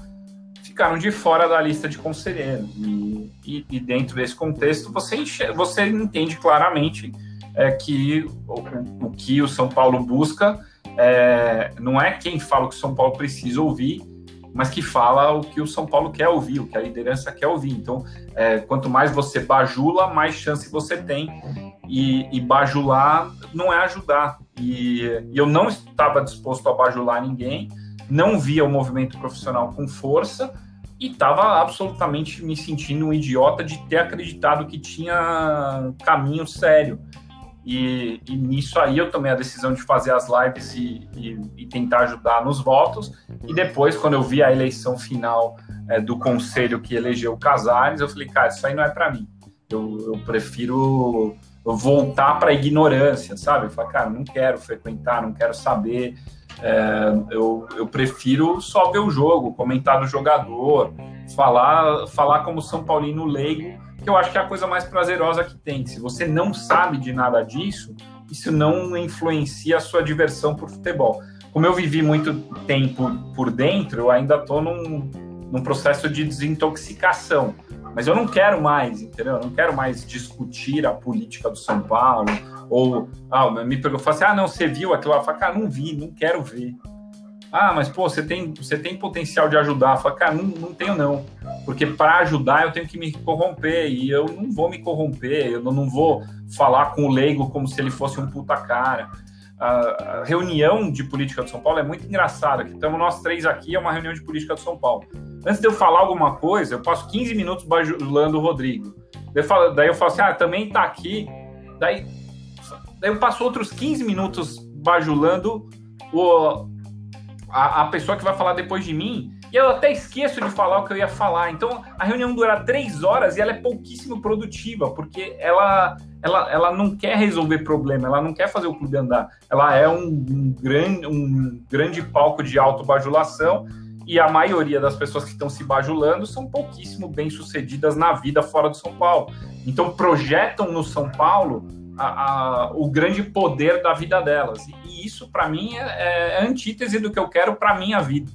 ficaram de fora da lista de conselheiros. E, e, e dentro desse contexto, você, você entende claramente é, que o, o, que o São Paulo busca é, não é quem fala o que o São Paulo precisa ouvir, mas que fala o que o São Paulo quer ouvir, o que a liderança quer ouvir. Então, é, quanto mais você bajula, mais chance você tem e, e bajular não é ajudar. E, e, eu não estava disposto a bajular ninguém, não via o movimento profissional com força e estava absolutamente me sentindo um idiota de ter acreditado que tinha caminho sério. E, e, nisso aí eu tomei a decisão de fazer as lives e, e, e, tentar ajudar nos votos. E depois, quando eu vi a eleição final é, do conselho que elegeu o Casares, eu falei, cara, isso aí não é para mim. Eu, eu prefiro voltar para a ignorância, sabe? Eu falei, cara, não quero frequentar, não quero saber. É, eu, eu prefiro só ver o jogo, comentar do jogador, falar, falar como São Paulino leigo, que eu acho que é a coisa mais prazerosa que tem. Se você não sabe de nada disso, isso não influencia a sua diversão por futebol. Como eu vivi muito tempo por dentro, eu ainda estou num, num processo de desintoxicação mas eu não quero mais, entendeu? Eu não quero mais discutir a política do São Paulo, ou ah, me perguntou, assim, ah, não, você viu aquilo? Eu falo, cara, não vi, não quero ver. Ah, mas pô, você tem, você tem potencial de ajudar. Eu falo, cara, não, não tenho não. Porque para ajudar eu tenho que me corromper e eu não vou me corromper, eu não vou falar com o leigo como se ele fosse um puta cara. A reunião de política do São Paulo é muito engraçada. Estamos nós três aqui, é uma reunião de política do São Paulo. Antes de eu falar alguma coisa, eu passo 15 minutos bajulando o Rodrigo. Daí eu falo, daí eu falo assim, ah, também tá aqui. Daí, daí eu passo outros 15 minutos bajulando o, a, a pessoa que vai falar depois de mim. E eu até esqueço de falar o que eu ia falar. Então a reunião dura três horas e ela é pouquíssimo produtiva, porque ela, ela, ela não quer resolver problema, ela não quer fazer o clube andar. Ela é um, um, grande, um grande palco de autobajulação e a maioria das pessoas que estão se bajulando são pouquíssimo bem sucedidas na vida fora do São Paulo. Então projetam no São Paulo a, a, o grande poder da vida delas. E isso, para mim, é, é antítese do que eu quero para minha vida.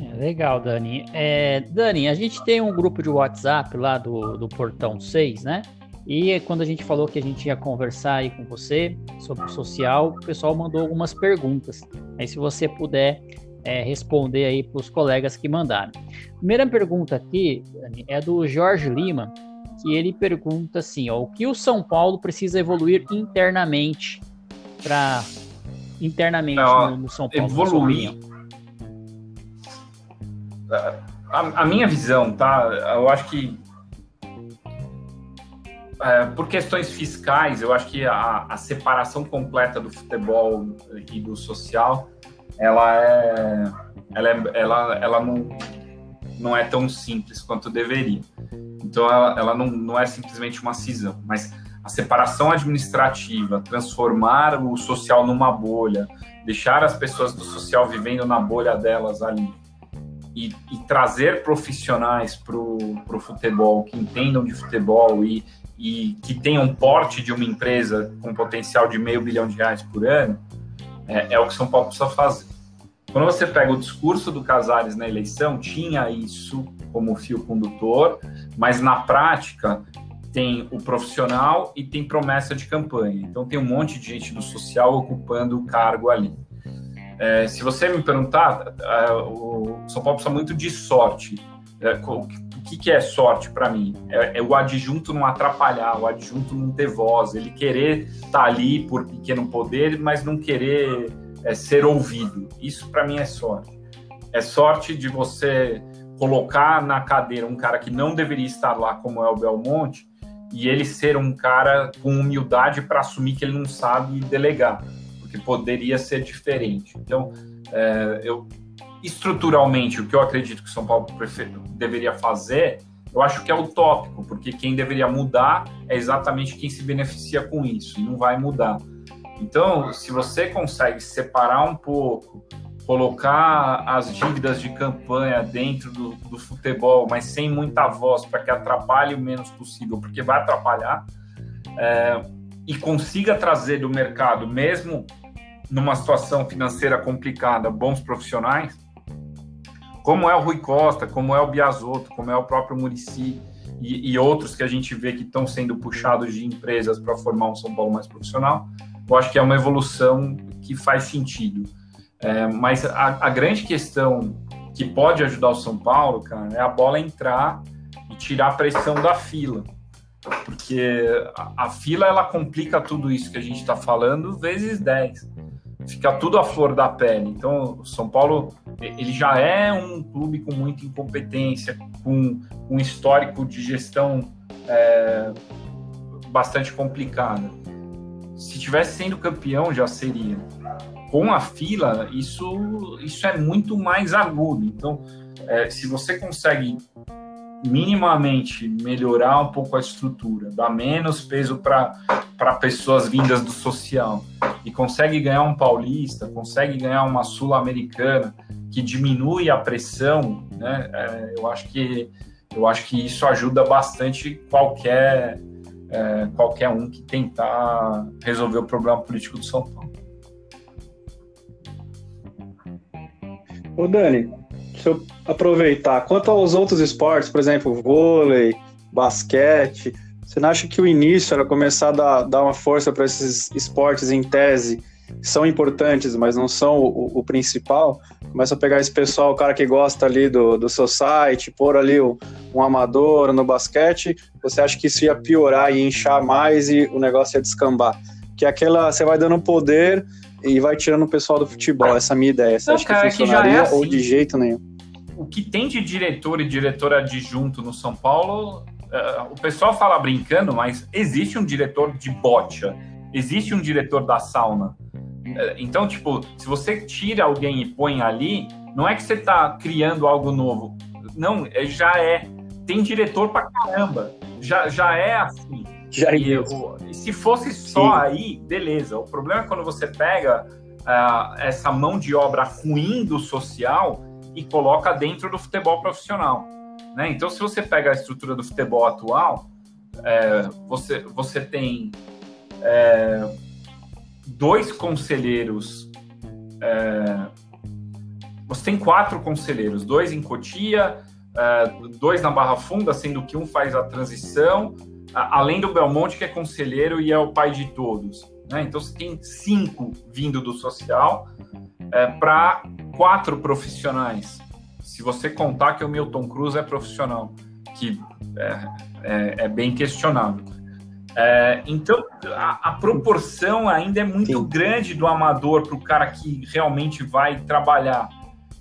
É, legal, Dani. É, Dani, a gente tem um grupo de WhatsApp lá do, do Portão 6, né? E quando a gente falou que a gente ia conversar aí com você sobre o social, o pessoal mandou algumas perguntas. Aí se você puder é, responder aí para os colegas que mandaram. Primeira pergunta aqui é do Jorge Lima, que ele pergunta assim: ó, o que o São Paulo precisa evoluir internamente para internamente é, no, no, São Paulo? Evoluir. A, a minha visão, tá? Eu acho que é, por questões fiscais, eu acho que a, a, separação completa do futebol e do social, ela é, ela, é, ela, ela não, não é tão simples quanto deveria. Então, ela, ela não, não é simplesmente uma cisão, mas a separação administrativa, transformar o social numa bolha, deixar as pessoas do social vivendo na bolha delas ali, e, e, trazer profissionais para o futebol que entendam de futebol e, e que tenham porte de uma empresa com potencial de meio bilhão de reais por ano, é, é o que São Paulo precisa fazer. Quando você pega o discurso do Casares na eleição, tinha isso como fio condutor, mas na prática tem o profissional e tem promessa de campanha. Então tem um monte de gente do social ocupando o cargo ali. É, se você me perguntar, é, o São Paulo precisa muito de sorte. É, que, que é sorte para mim? É, é, o adjunto não atrapalhar, o adjunto não ter voz, ele querer estar tá ali por pequeno poder, mas não querer é, ser ouvido. Isso para mim é sorte. É sorte de você colocar na cadeira um cara que não deveria estar lá, como é o Belmonte, e ele ser um cara com humildade para assumir que ele não sabe delegar, porque poderia ser diferente. Então, é, eu estruturalmente, o que eu acredito que São Paulo deveria fazer, eu acho que é utópico, porque quem deveria mudar é exatamente quem se beneficia com isso, e não vai mudar. Então, se você consegue separar um pouco colocar as dívidas de campanha dentro do, do futebol, mas sem muita voz, para que atrapalhe o menos possível, porque vai atrapalhar, é, e consiga trazer do mercado, mesmo numa situação financeira complicada, bons profissionais, como é o Rui Costa, como é o Biasotto, como é o próprio Murici e, e outros que a gente vê que estão sendo puxados de empresas para formar um São Paulo mais profissional, eu acho que é uma evolução que faz sentido. É, mas a, a, grande questão que pode ajudar o São Paulo, cara, é a bola entrar e tirar a pressão da fila. Porque a, a fila ela complica tudo isso que a gente está falando vezes 10. Fica tudo à flor da pele. Então, o São Paulo ele já é um clube com muita incompetência, com um histórico de gestão é, bastante complicada. Se tivesse sendo campeão, já seria com a fila, isso, isso é muito mais agudo. Então, é, se você consegue minimamente melhorar um pouco a estrutura, dar menos peso para pessoas vindas do social e consegue ganhar um paulista, consegue ganhar uma sul-americana que diminui a pressão, né? É, eu acho que eu acho que isso ajuda bastante qualquer é, qualquer um que tentar resolver o problema político do São Paulo. Ô Dani, deixa eu aproveitar. Quanto aos outros esportes, por exemplo, vôlei, basquete, você não acha que o início era começar a dar, dar uma força para esses esportes em tese, que são importantes, mas não são o, o, principal? Começa a pegar esse pessoal, o cara que gosta ali do, do seu site, pôr ali o, um amador no basquete, você acha que isso ia piorar e inchar mais e o negócio ia descambar? Que é aquela, você vai dando poder e vai tirando o pessoal do futebol. Essa é a minha ideia. Você Não, acha cara, que funcionaria que é assim. ou de jeito nenhum? O que tem de diretor e diretor adjunto no São Paulo, uh, o pessoal fala brincando, mas existe um diretor de bocha, existe um diretor da sauna. Uh, então, tipo, se você tira alguém e põe ali, não é que você está criando algo novo. Não, é, já é. Tem diretor pra caramba. Já, já é assim. Já é e se fosse só Sim. aí, beleza. O problema é quando você pega uh, essa mão de obra ruim do social e coloca dentro do futebol profissional. Né? Então, se você pega a estrutura do futebol atual, é, você, você tem é, dois conselheiros. É, você tem quatro conselheiros, dois em Cotia, é, dois na Barra Funda, sendo que um faz a transição, além do Belmonte, que é conselheiro e é o pai de todos. Né? Então, você tem cinco vindo do social é, para quatro profissionais. Se você contar que o Milton Cruz é profissional, que é, é, é bem questionável. É, então, a, a, proporção ainda é muito Sim. grande do amador para o cara que realmente vai trabalhar.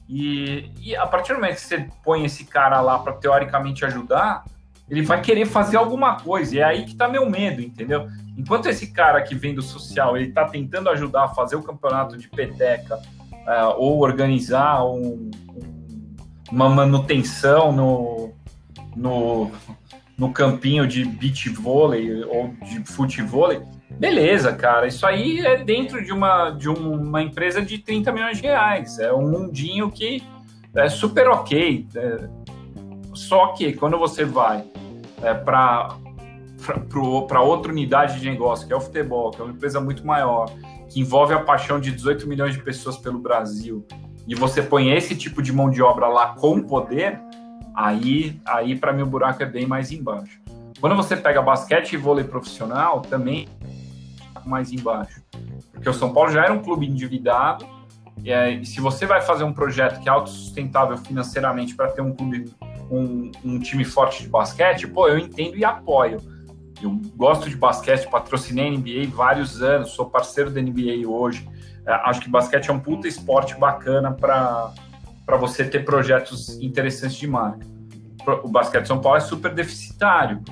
E, e, a partir do momento que você põe esse cara lá para teoricamente ajudar, ele vai querer fazer alguma coisa. E é aí que tá meu medo, entendeu? Enquanto esse cara que vem do social, ele tá tentando ajudar a fazer o campeonato de peteca uh, ou organizar um, uma manutenção no, no, no campinho de beach vôlei ou de futevôlei, beleza, cara. Isso aí é dentro de uma, de uma empresa de 30 milhões de reais. É um mundinho que é super ok. É, só que quando você vai é, para para outra unidade de negócio, que é o futebol, que é uma empresa muito maior, que envolve a paixão de 18 milhões de pessoas pelo Brasil, e você põe esse tipo de mão de obra lá com poder, aí, aí para mim o buraco é bem mais embaixo. Quando você pega basquete e vôlei profissional, também mais embaixo. Porque o São Paulo já era um clube endividado, é, se você vai fazer um projeto que é autossustentável financeiramente para ter um clube, um, um, time forte de basquete, pô, eu entendo e apoio. Eu gosto de basquete, patrocinei a NBA vários anos, sou parceiro da NBA hoje. É, acho que basquete é um puta esporte bacana para você ter projetos interessantes de marca. O basquete de São Paulo é super deficitário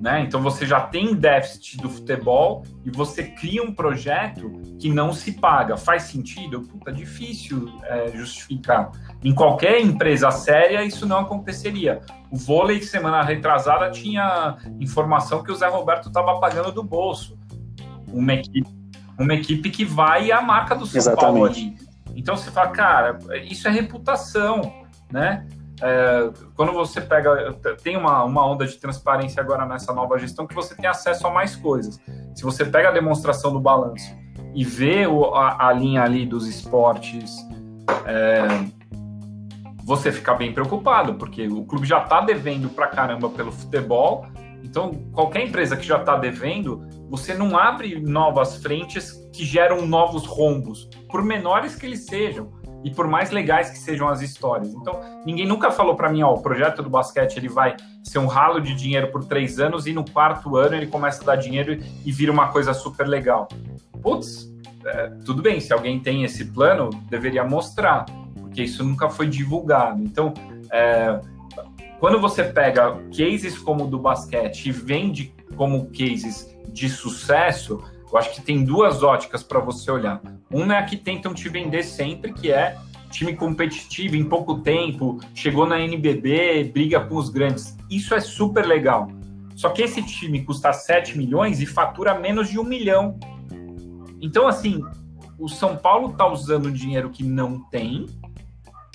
né? Então você já tem déficit do futebol e você cria um projeto que não se paga. Faz sentido? Puta, difícil é, justificar. Em qualquer empresa séria, isso não aconteceria. O vôlei, semana retrasada, tinha informação que o Zé Roberto estava pagando do bolso. Uma equipe, uma equipe que vai à marca do São Exatamente. Paulo. Então você fala, cara, isso é reputação, né? É, quando você pega, tem uma, uma onda de transparência agora nessa nova gestão que você tem acesso a mais coisas. Se você pega a demonstração do balanço e vê o, a, a, linha ali dos esportes, é, você fica bem preocupado, porque o clube já está devendo pra caramba pelo futebol. Então, qualquer empresa que já está devendo, você não abre novas frentes que geram novos rombos, por menores que eles sejam e por mais legais que sejam as histórias. Então, ninguém nunca falou para mim, ó, o projeto do basquete ele vai ser um ralo de dinheiro por três anos e no quarto ano ele começa a dar dinheiro e vira uma coisa super legal. Putz, é, tudo bem, se alguém tem esse plano, deveria mostrar, porque isso nunca foi divulgado. Então, é, quando você pega cases como o do basquete e vende como cases de sucesso, eu acho que tem duas óticas para você olhar. Uma é a que tentam te vender sempre, que é time competitivo em pouco tempo, chegou na NBB, briga com os grandes. Isso é super legal. Só que esse time custa 7 milhões e fatura menos de um milhão. Então, assim, o São Paulo está usando dinheiro que não tem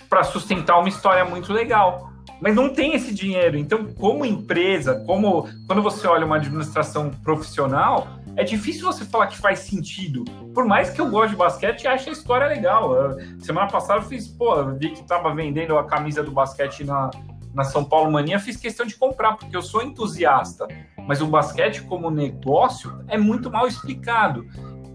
para sustentar uma história muito legal. Mas não tem esse dinheiro. Então, como empresa, como quando você olha uma administração profissional, é difícil você falar que faz sentido. Por mais que eu goste de basquete e ache a história legal. Eu, semana passada eu fiz, pô, vi que tava vendendo a camisa do basquete na, na São Paulo Mania, fiz questão de comprar, porque eu sou entusiasta. Mas o basquete como negócio é muito mal explicado.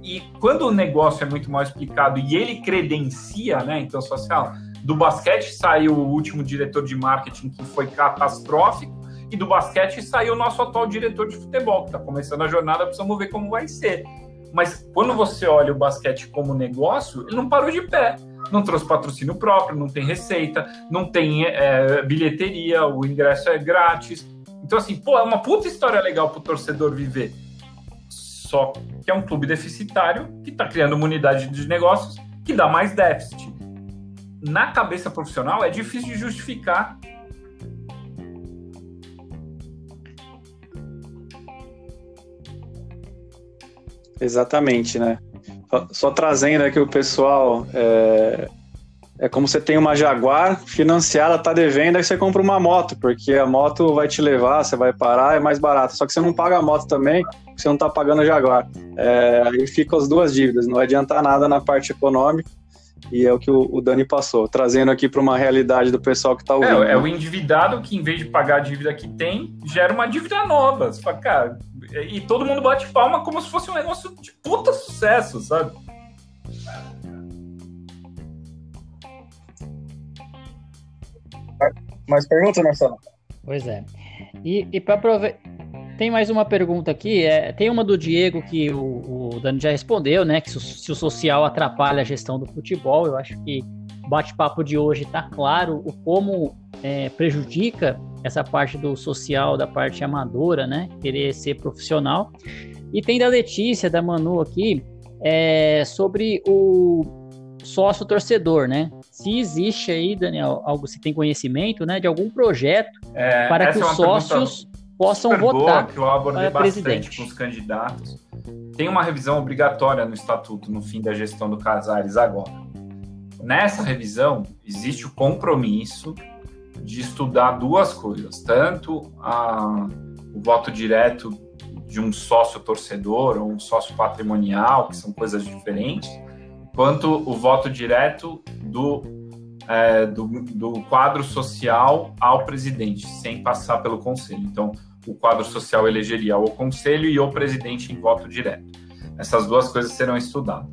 E quando o negócio é muito mal explicado e ele credencia, né? Então, social, do basquete saiu o último diretor de marketing que foi catastrófico e do basquete saiu o nosso atual diretor de futebol, que está começando a jornada, precisamos ver como vai ser. Mas quando você olha o basquete como negócio, ele não parou de pé. Não trouxe patrocínio próprio, não tem receita, não tem é, bilheteria, o ingresso é grátis. Então, assim, pô, é uma puta história legal para o torcedor viver. Só que é um clube deficitário que está criando uma unidade de negócios que dá mais déficit. Na cabeça profissional, é difícil de justificar Exatamente, né? Só, só trazendo aqui o pessoal, é, é como você tem uma Jaguar financiada, tá devendo, aí você compra uma moto, porque a moto vai te levar, você vai parar, é mais barato. Só que você não paga a moto também, porque você não tá pagando a Jaguar. É, aí ficam as duas dívidas, não adianta nada na parte econômica. E é o que o, Dani passou, trazendo aqui para uma realidade do pessoal que está ouvindo. É, é, o endividado que, em vez de pagar a dívida que tem, gera uma dívida nova. Você fala, cara, e todo mundo bate palma como se fosse um negócio de puta sucesso, sabe? Mais perguntas, Marcelo? Pois é. E, e para aproveitar. Tem mais uma pergunta aqui. É, tem uma do Diego que o, o Dani já respondeu, né? Que se, se o social atrapalha a gestão do futebol, eu acho que o bate-papo de hoje está claro o como é, prejudica essa parte do social, da parte amadora, né? Querer ser profissional. E tem da Letícia, da Manu aqui, é, sobre o sócio torcedor, né? Se existe aí, Daniel, algo se tem conhecimento, né, de algum projeto é, para que os é sócios possam votar boa, que eu abordei bastante presidente. com os candidatos. Tem uma revisão obrigatória no estatuto no fim da gestão do Casares agora. Nessa revisão existe o compromisso de estudar duas coisas, tanto a, o voto direto de um sócio torcedor ou um sócio patrimonial, que são coisas diferentes, quanto o voto direto do, é, do, do, quadro social ao presidente, sem passar pelo conselho. Então, o quadro social elegeria o conselho e o presidente em voto direto. Essas duas coisas serão estudadas.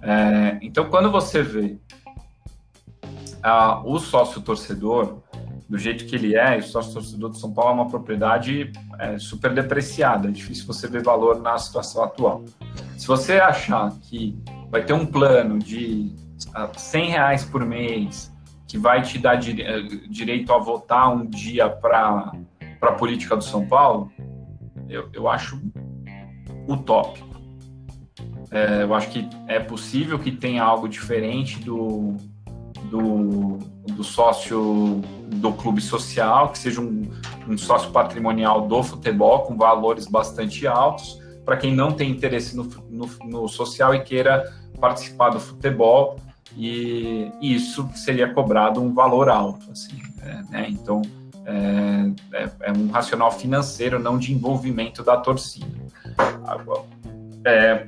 É, então, quando você vê o sócio torcedor do jeito que ele é, o sócio torcedor do São Paulo é uma propriedade é, super depreciada, é difícil você ver valor na situação atual. Se você achar que vai ter um plano de 100 reais por mês que vai te dar eh, direito a votar um dia para a política do São Paulo, eu, eu acho utópico. É, eu acho que é possível que tenha algo diferente do, do, do sócio do clube social, que seja um, um sócio patrimonial do futebol com valores bastante altos, para quem não tem interesse no, no, no social e queira participar do futebol e isso seria cobrado um valor alto, assim, é, né? Então é, é, é, um racional financeiro, não de envolvimento da torcida. É,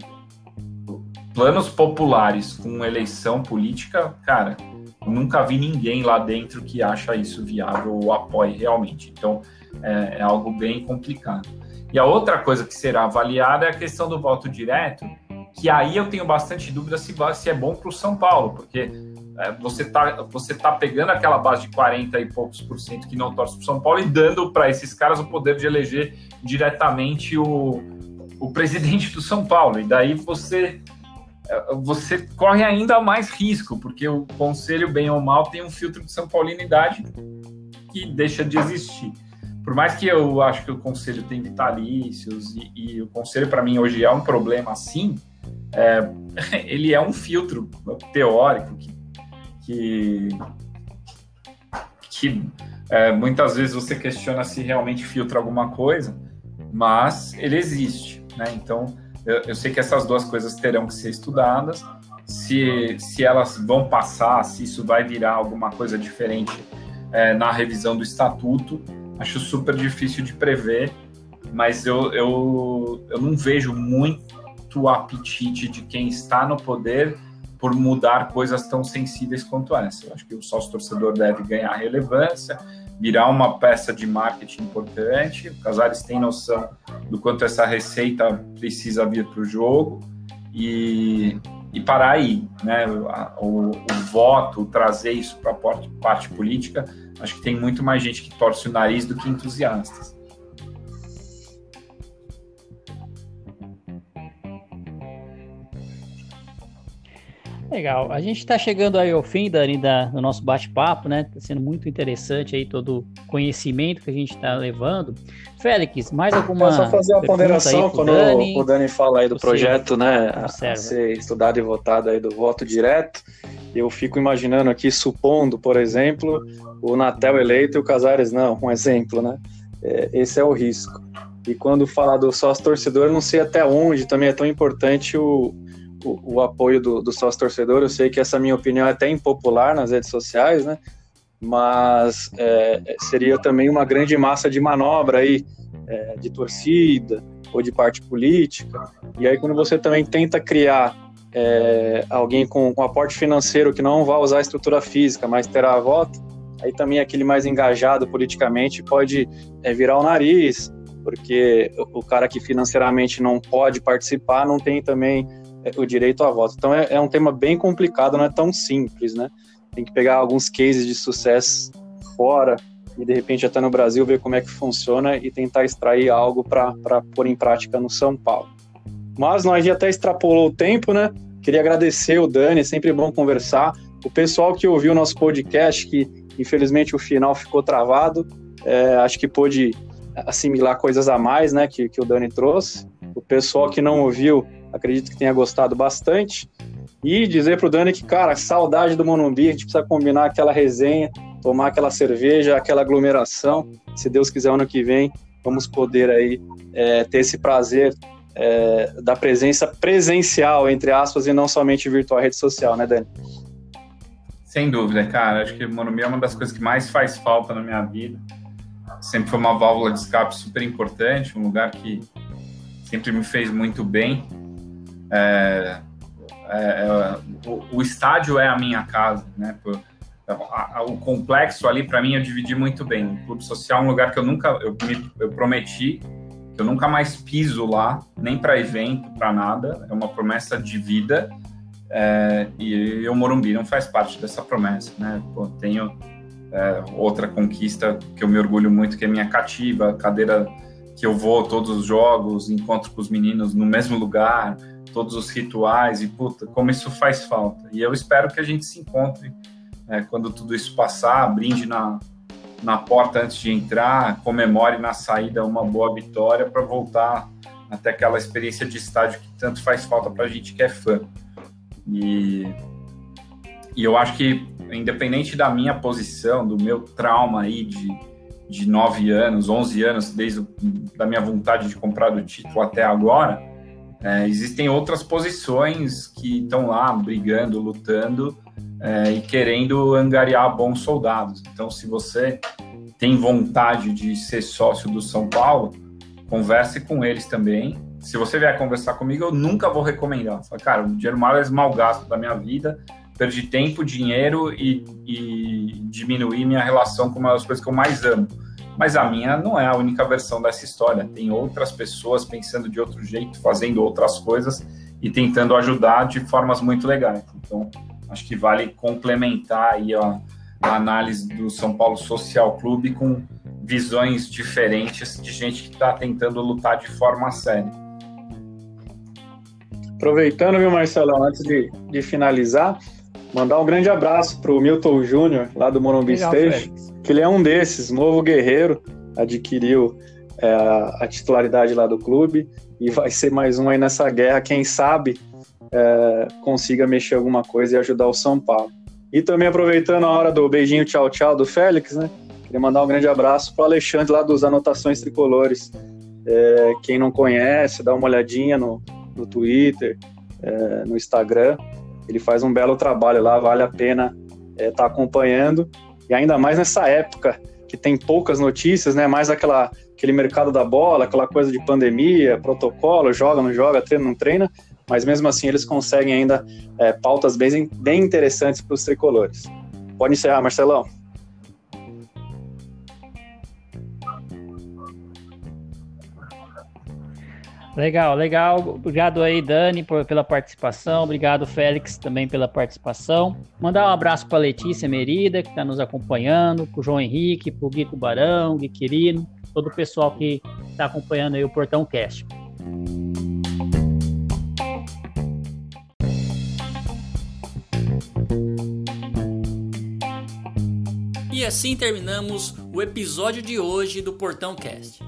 planos populares com eleição política, cara, nunca vi ninguém lá dentro que acha isso viável ou apoie realmente. Então é, é algo bem complicado. E a outra coisa que será avaliada é a questão do voto direto, que aí eu tenho bastante dúvida se, se é bom para o São Paulo, porque é, você está você tá pegando aquela base de 40 e poucos por cento que não torce para o São Paulo e dando para esses caras o poder de eleger diretamente o, o presidente do São Paulo. E daí você você corre ainda mais risco, porque o conselho, bem ou mal, tem um filtro de São Paulinidade que deixa de existir. Por mais que eu acho que o conselho tem vitalícios e, e o conselho para mim hoje é um problema assim, é, (laughs) ele é um filtro teórico que, que, que é, muitas vezes você questiona se realmente filtra alguma coisa, mas ele existe, né? Então eu, eu sei que essas duas coisas terão que ser estudadas. Se, se elas vão passar, se isso vai virar alguma coisa diferente é, na revisão do estatuto, acho super difícil de prever, mas eu, eu, eu não vejo muito apetite de quem está no poder por mudar coisas tão sensíveis quanto essa. Eu acho que o sócio torcedor deve ganhar relevância, virar uma peça de marketing importante. O Casares tem noção do quanto essa receita precisa vir para o jogo e, e parar aí, né? O, o voto, trazer isso para a parte, parte política, acho que tem muito mais gente que torce o nariz do que entusiastas. Legal. A gente está chegando aí ao fim, Dani, da, do nosso bate-papo, né? Está sendo muito interessante aí todo o conhecimento que a gente está levando. Félix, mais alguma. É só fazer uma ponderação quando Dani? o Dani fala aí do projeto, né? A, a ser estudado e votado aí do voto direto. Eu fico imaginando aqui, supondo, por exemplo, o Natel eleito e o Casares não, um exemplo, né? É, esse é o risco. E quando falar do sócio torcedor, eu não sei até onde também é tão importante o o, o apoio do, do sócio torcedor. Eu sei que essa minha opinião é até impopular nas redes sociais, né? Mas é, seria também uma grande massa de manobra aí, é, de torcida ou de parte política. E aí, quando você também tenta criar é, alguém com, com aporte financeiro que não vai usar a estrutura física, mas terá a voto, aí também aquele mais engajado politicamente pode é, virar o nariz, porque o cara que financeiramente não pode participar não tem também o direito à voto. Então é, é, um tema bem complicado, não é tão simples, né? Tem que pegar alguns cases de sucesso fora e de repente até no Brasil ver como é que funciona e tentar extrair algo para pôr em prática no São Paulo. Mas nós já até extrapolou o tempo, né? Queria agradecer o Dani, é sempre bom conversar. O pessoal que ouviu o nosso podcast, que infelizmente o final ficou travado, é, acho que pôde assimilar coisas a mais, né, que, que o Dani trouxe. O pessoal que não ouviu, Acredito que tenha gostado bastante. E dizer pro Dani que, cara, saudade do Monumbi, a gente precisa combinar aquela resenha, tomar aquela cerveja, aquela aglomeração. Se Deus quiser, ano que vem, vamos poder aí é, ter esse prazer é, da presença presencial, entre aspas, e não somente virtual rede social, né, Dani? Sem dúvida, cara. Acho que o Monumbi é uma das coisas que mais faz falta na minha vida. Sempre foi uma válvula de escape super importante, um lugar que sempre me fez muito bem. É, é, é, o, o, estádio é a minha casa, né? A, a, o complexo ali, para mim, eu dividi muito bem. O clube social é um lugar que eu nunca, eu, me, eu prometi que eu nunca mais piso lá, nem para evento, para nada. É uma promessa de vida. É, e o Morumbi não faz parte dessa promessa, né? Pô, tenho é, outra conquista que eu me orgulho muito, que é minha cativa, cadeira que eu vou todos os jogos, encontro com os meninos no mesmo lugar, todos os rituais, e puta, como isso faz falta. E eu espero que a gente se encontre é, quando tudo isso passar, brinde na, na porta antes de entrar, comemore na saída uma boa vitória para voltar até aquela experiência de estádio que tanto faz falta para a gente que é fã. E, e eu acho que, independente da minha posição, do meu trauma aí de, de 9 anos, 11 anos, desde da minha vontade de comprar o título até agora, é, existem outras posições que estão lá brigando, lutando é, e querendo angariar bons soldados. Então, se você tem vontade de ser sócio do São Paulo, converse com eles também se você vier conversar comigo, eu nunca vou recomendar. Fala, cara, o dinheiro mais mal gasto da minha vida, perdi tempo, dinheiro e, e diminuir minha relação com uma das coisas que eu mais amo. Mas a minha não é a única versão dessa história. Tem outras pessoas pensando de outro jeito, fazendo outras coisas e tentando ajudar de formas muito legais. Então, acho que vale complementar aí a, a análise do São Paulo Social Clube com visões diferentes de gente que está tentando lutar de forma séria. Aproveitando, viu, Marcelão, antes de, de finalizar, mandar um grande abraço para o Milton Júnior, lá do Morumbi Legal, Stage, que ele é um desses, novo guerreiro, adquiriu é, a titularidade lá do clube e vai ser mais um aí nessa guerra, quem sabe é, consiga mexer alguma coisa e ajudar o São Paulo. E também aproveitando a hora do beijinho tchau tchau do Félix, né? Queria mandar um grande abraço para o Alexandre lá dos Anotações Tricolores. É, quem não conhece, dá uma olhadinha no, no Twitter, é, no Instagram. Ele faz um belo trabalho lá, vale a pena estar é, tá acompanhando. E ainda mais nessa época que tem poucas notícias, né? Mais aquela, aquele mercado da bola, aquela coisa de pandemia, protocolo, joga, não joga, treina, não treina. Mas mesmo assim eles conseguem ainda é, pautas bem, bem interessantes para os tricolores. Pode encerrar, Marcelão. Legal, legal. Obrigado aí, Dani, por, pela participação. Obrigado, Félix, também pela participação. Mandar um abraço para Letícia Merida, que está nos acompanhando, para o João Henrique, para o Gui Tubarão, Gui Quirino, todo o pessoal que está acompanhando aí o Portão Cast. E assim terminamos o episódio de hoje do Portão Cast.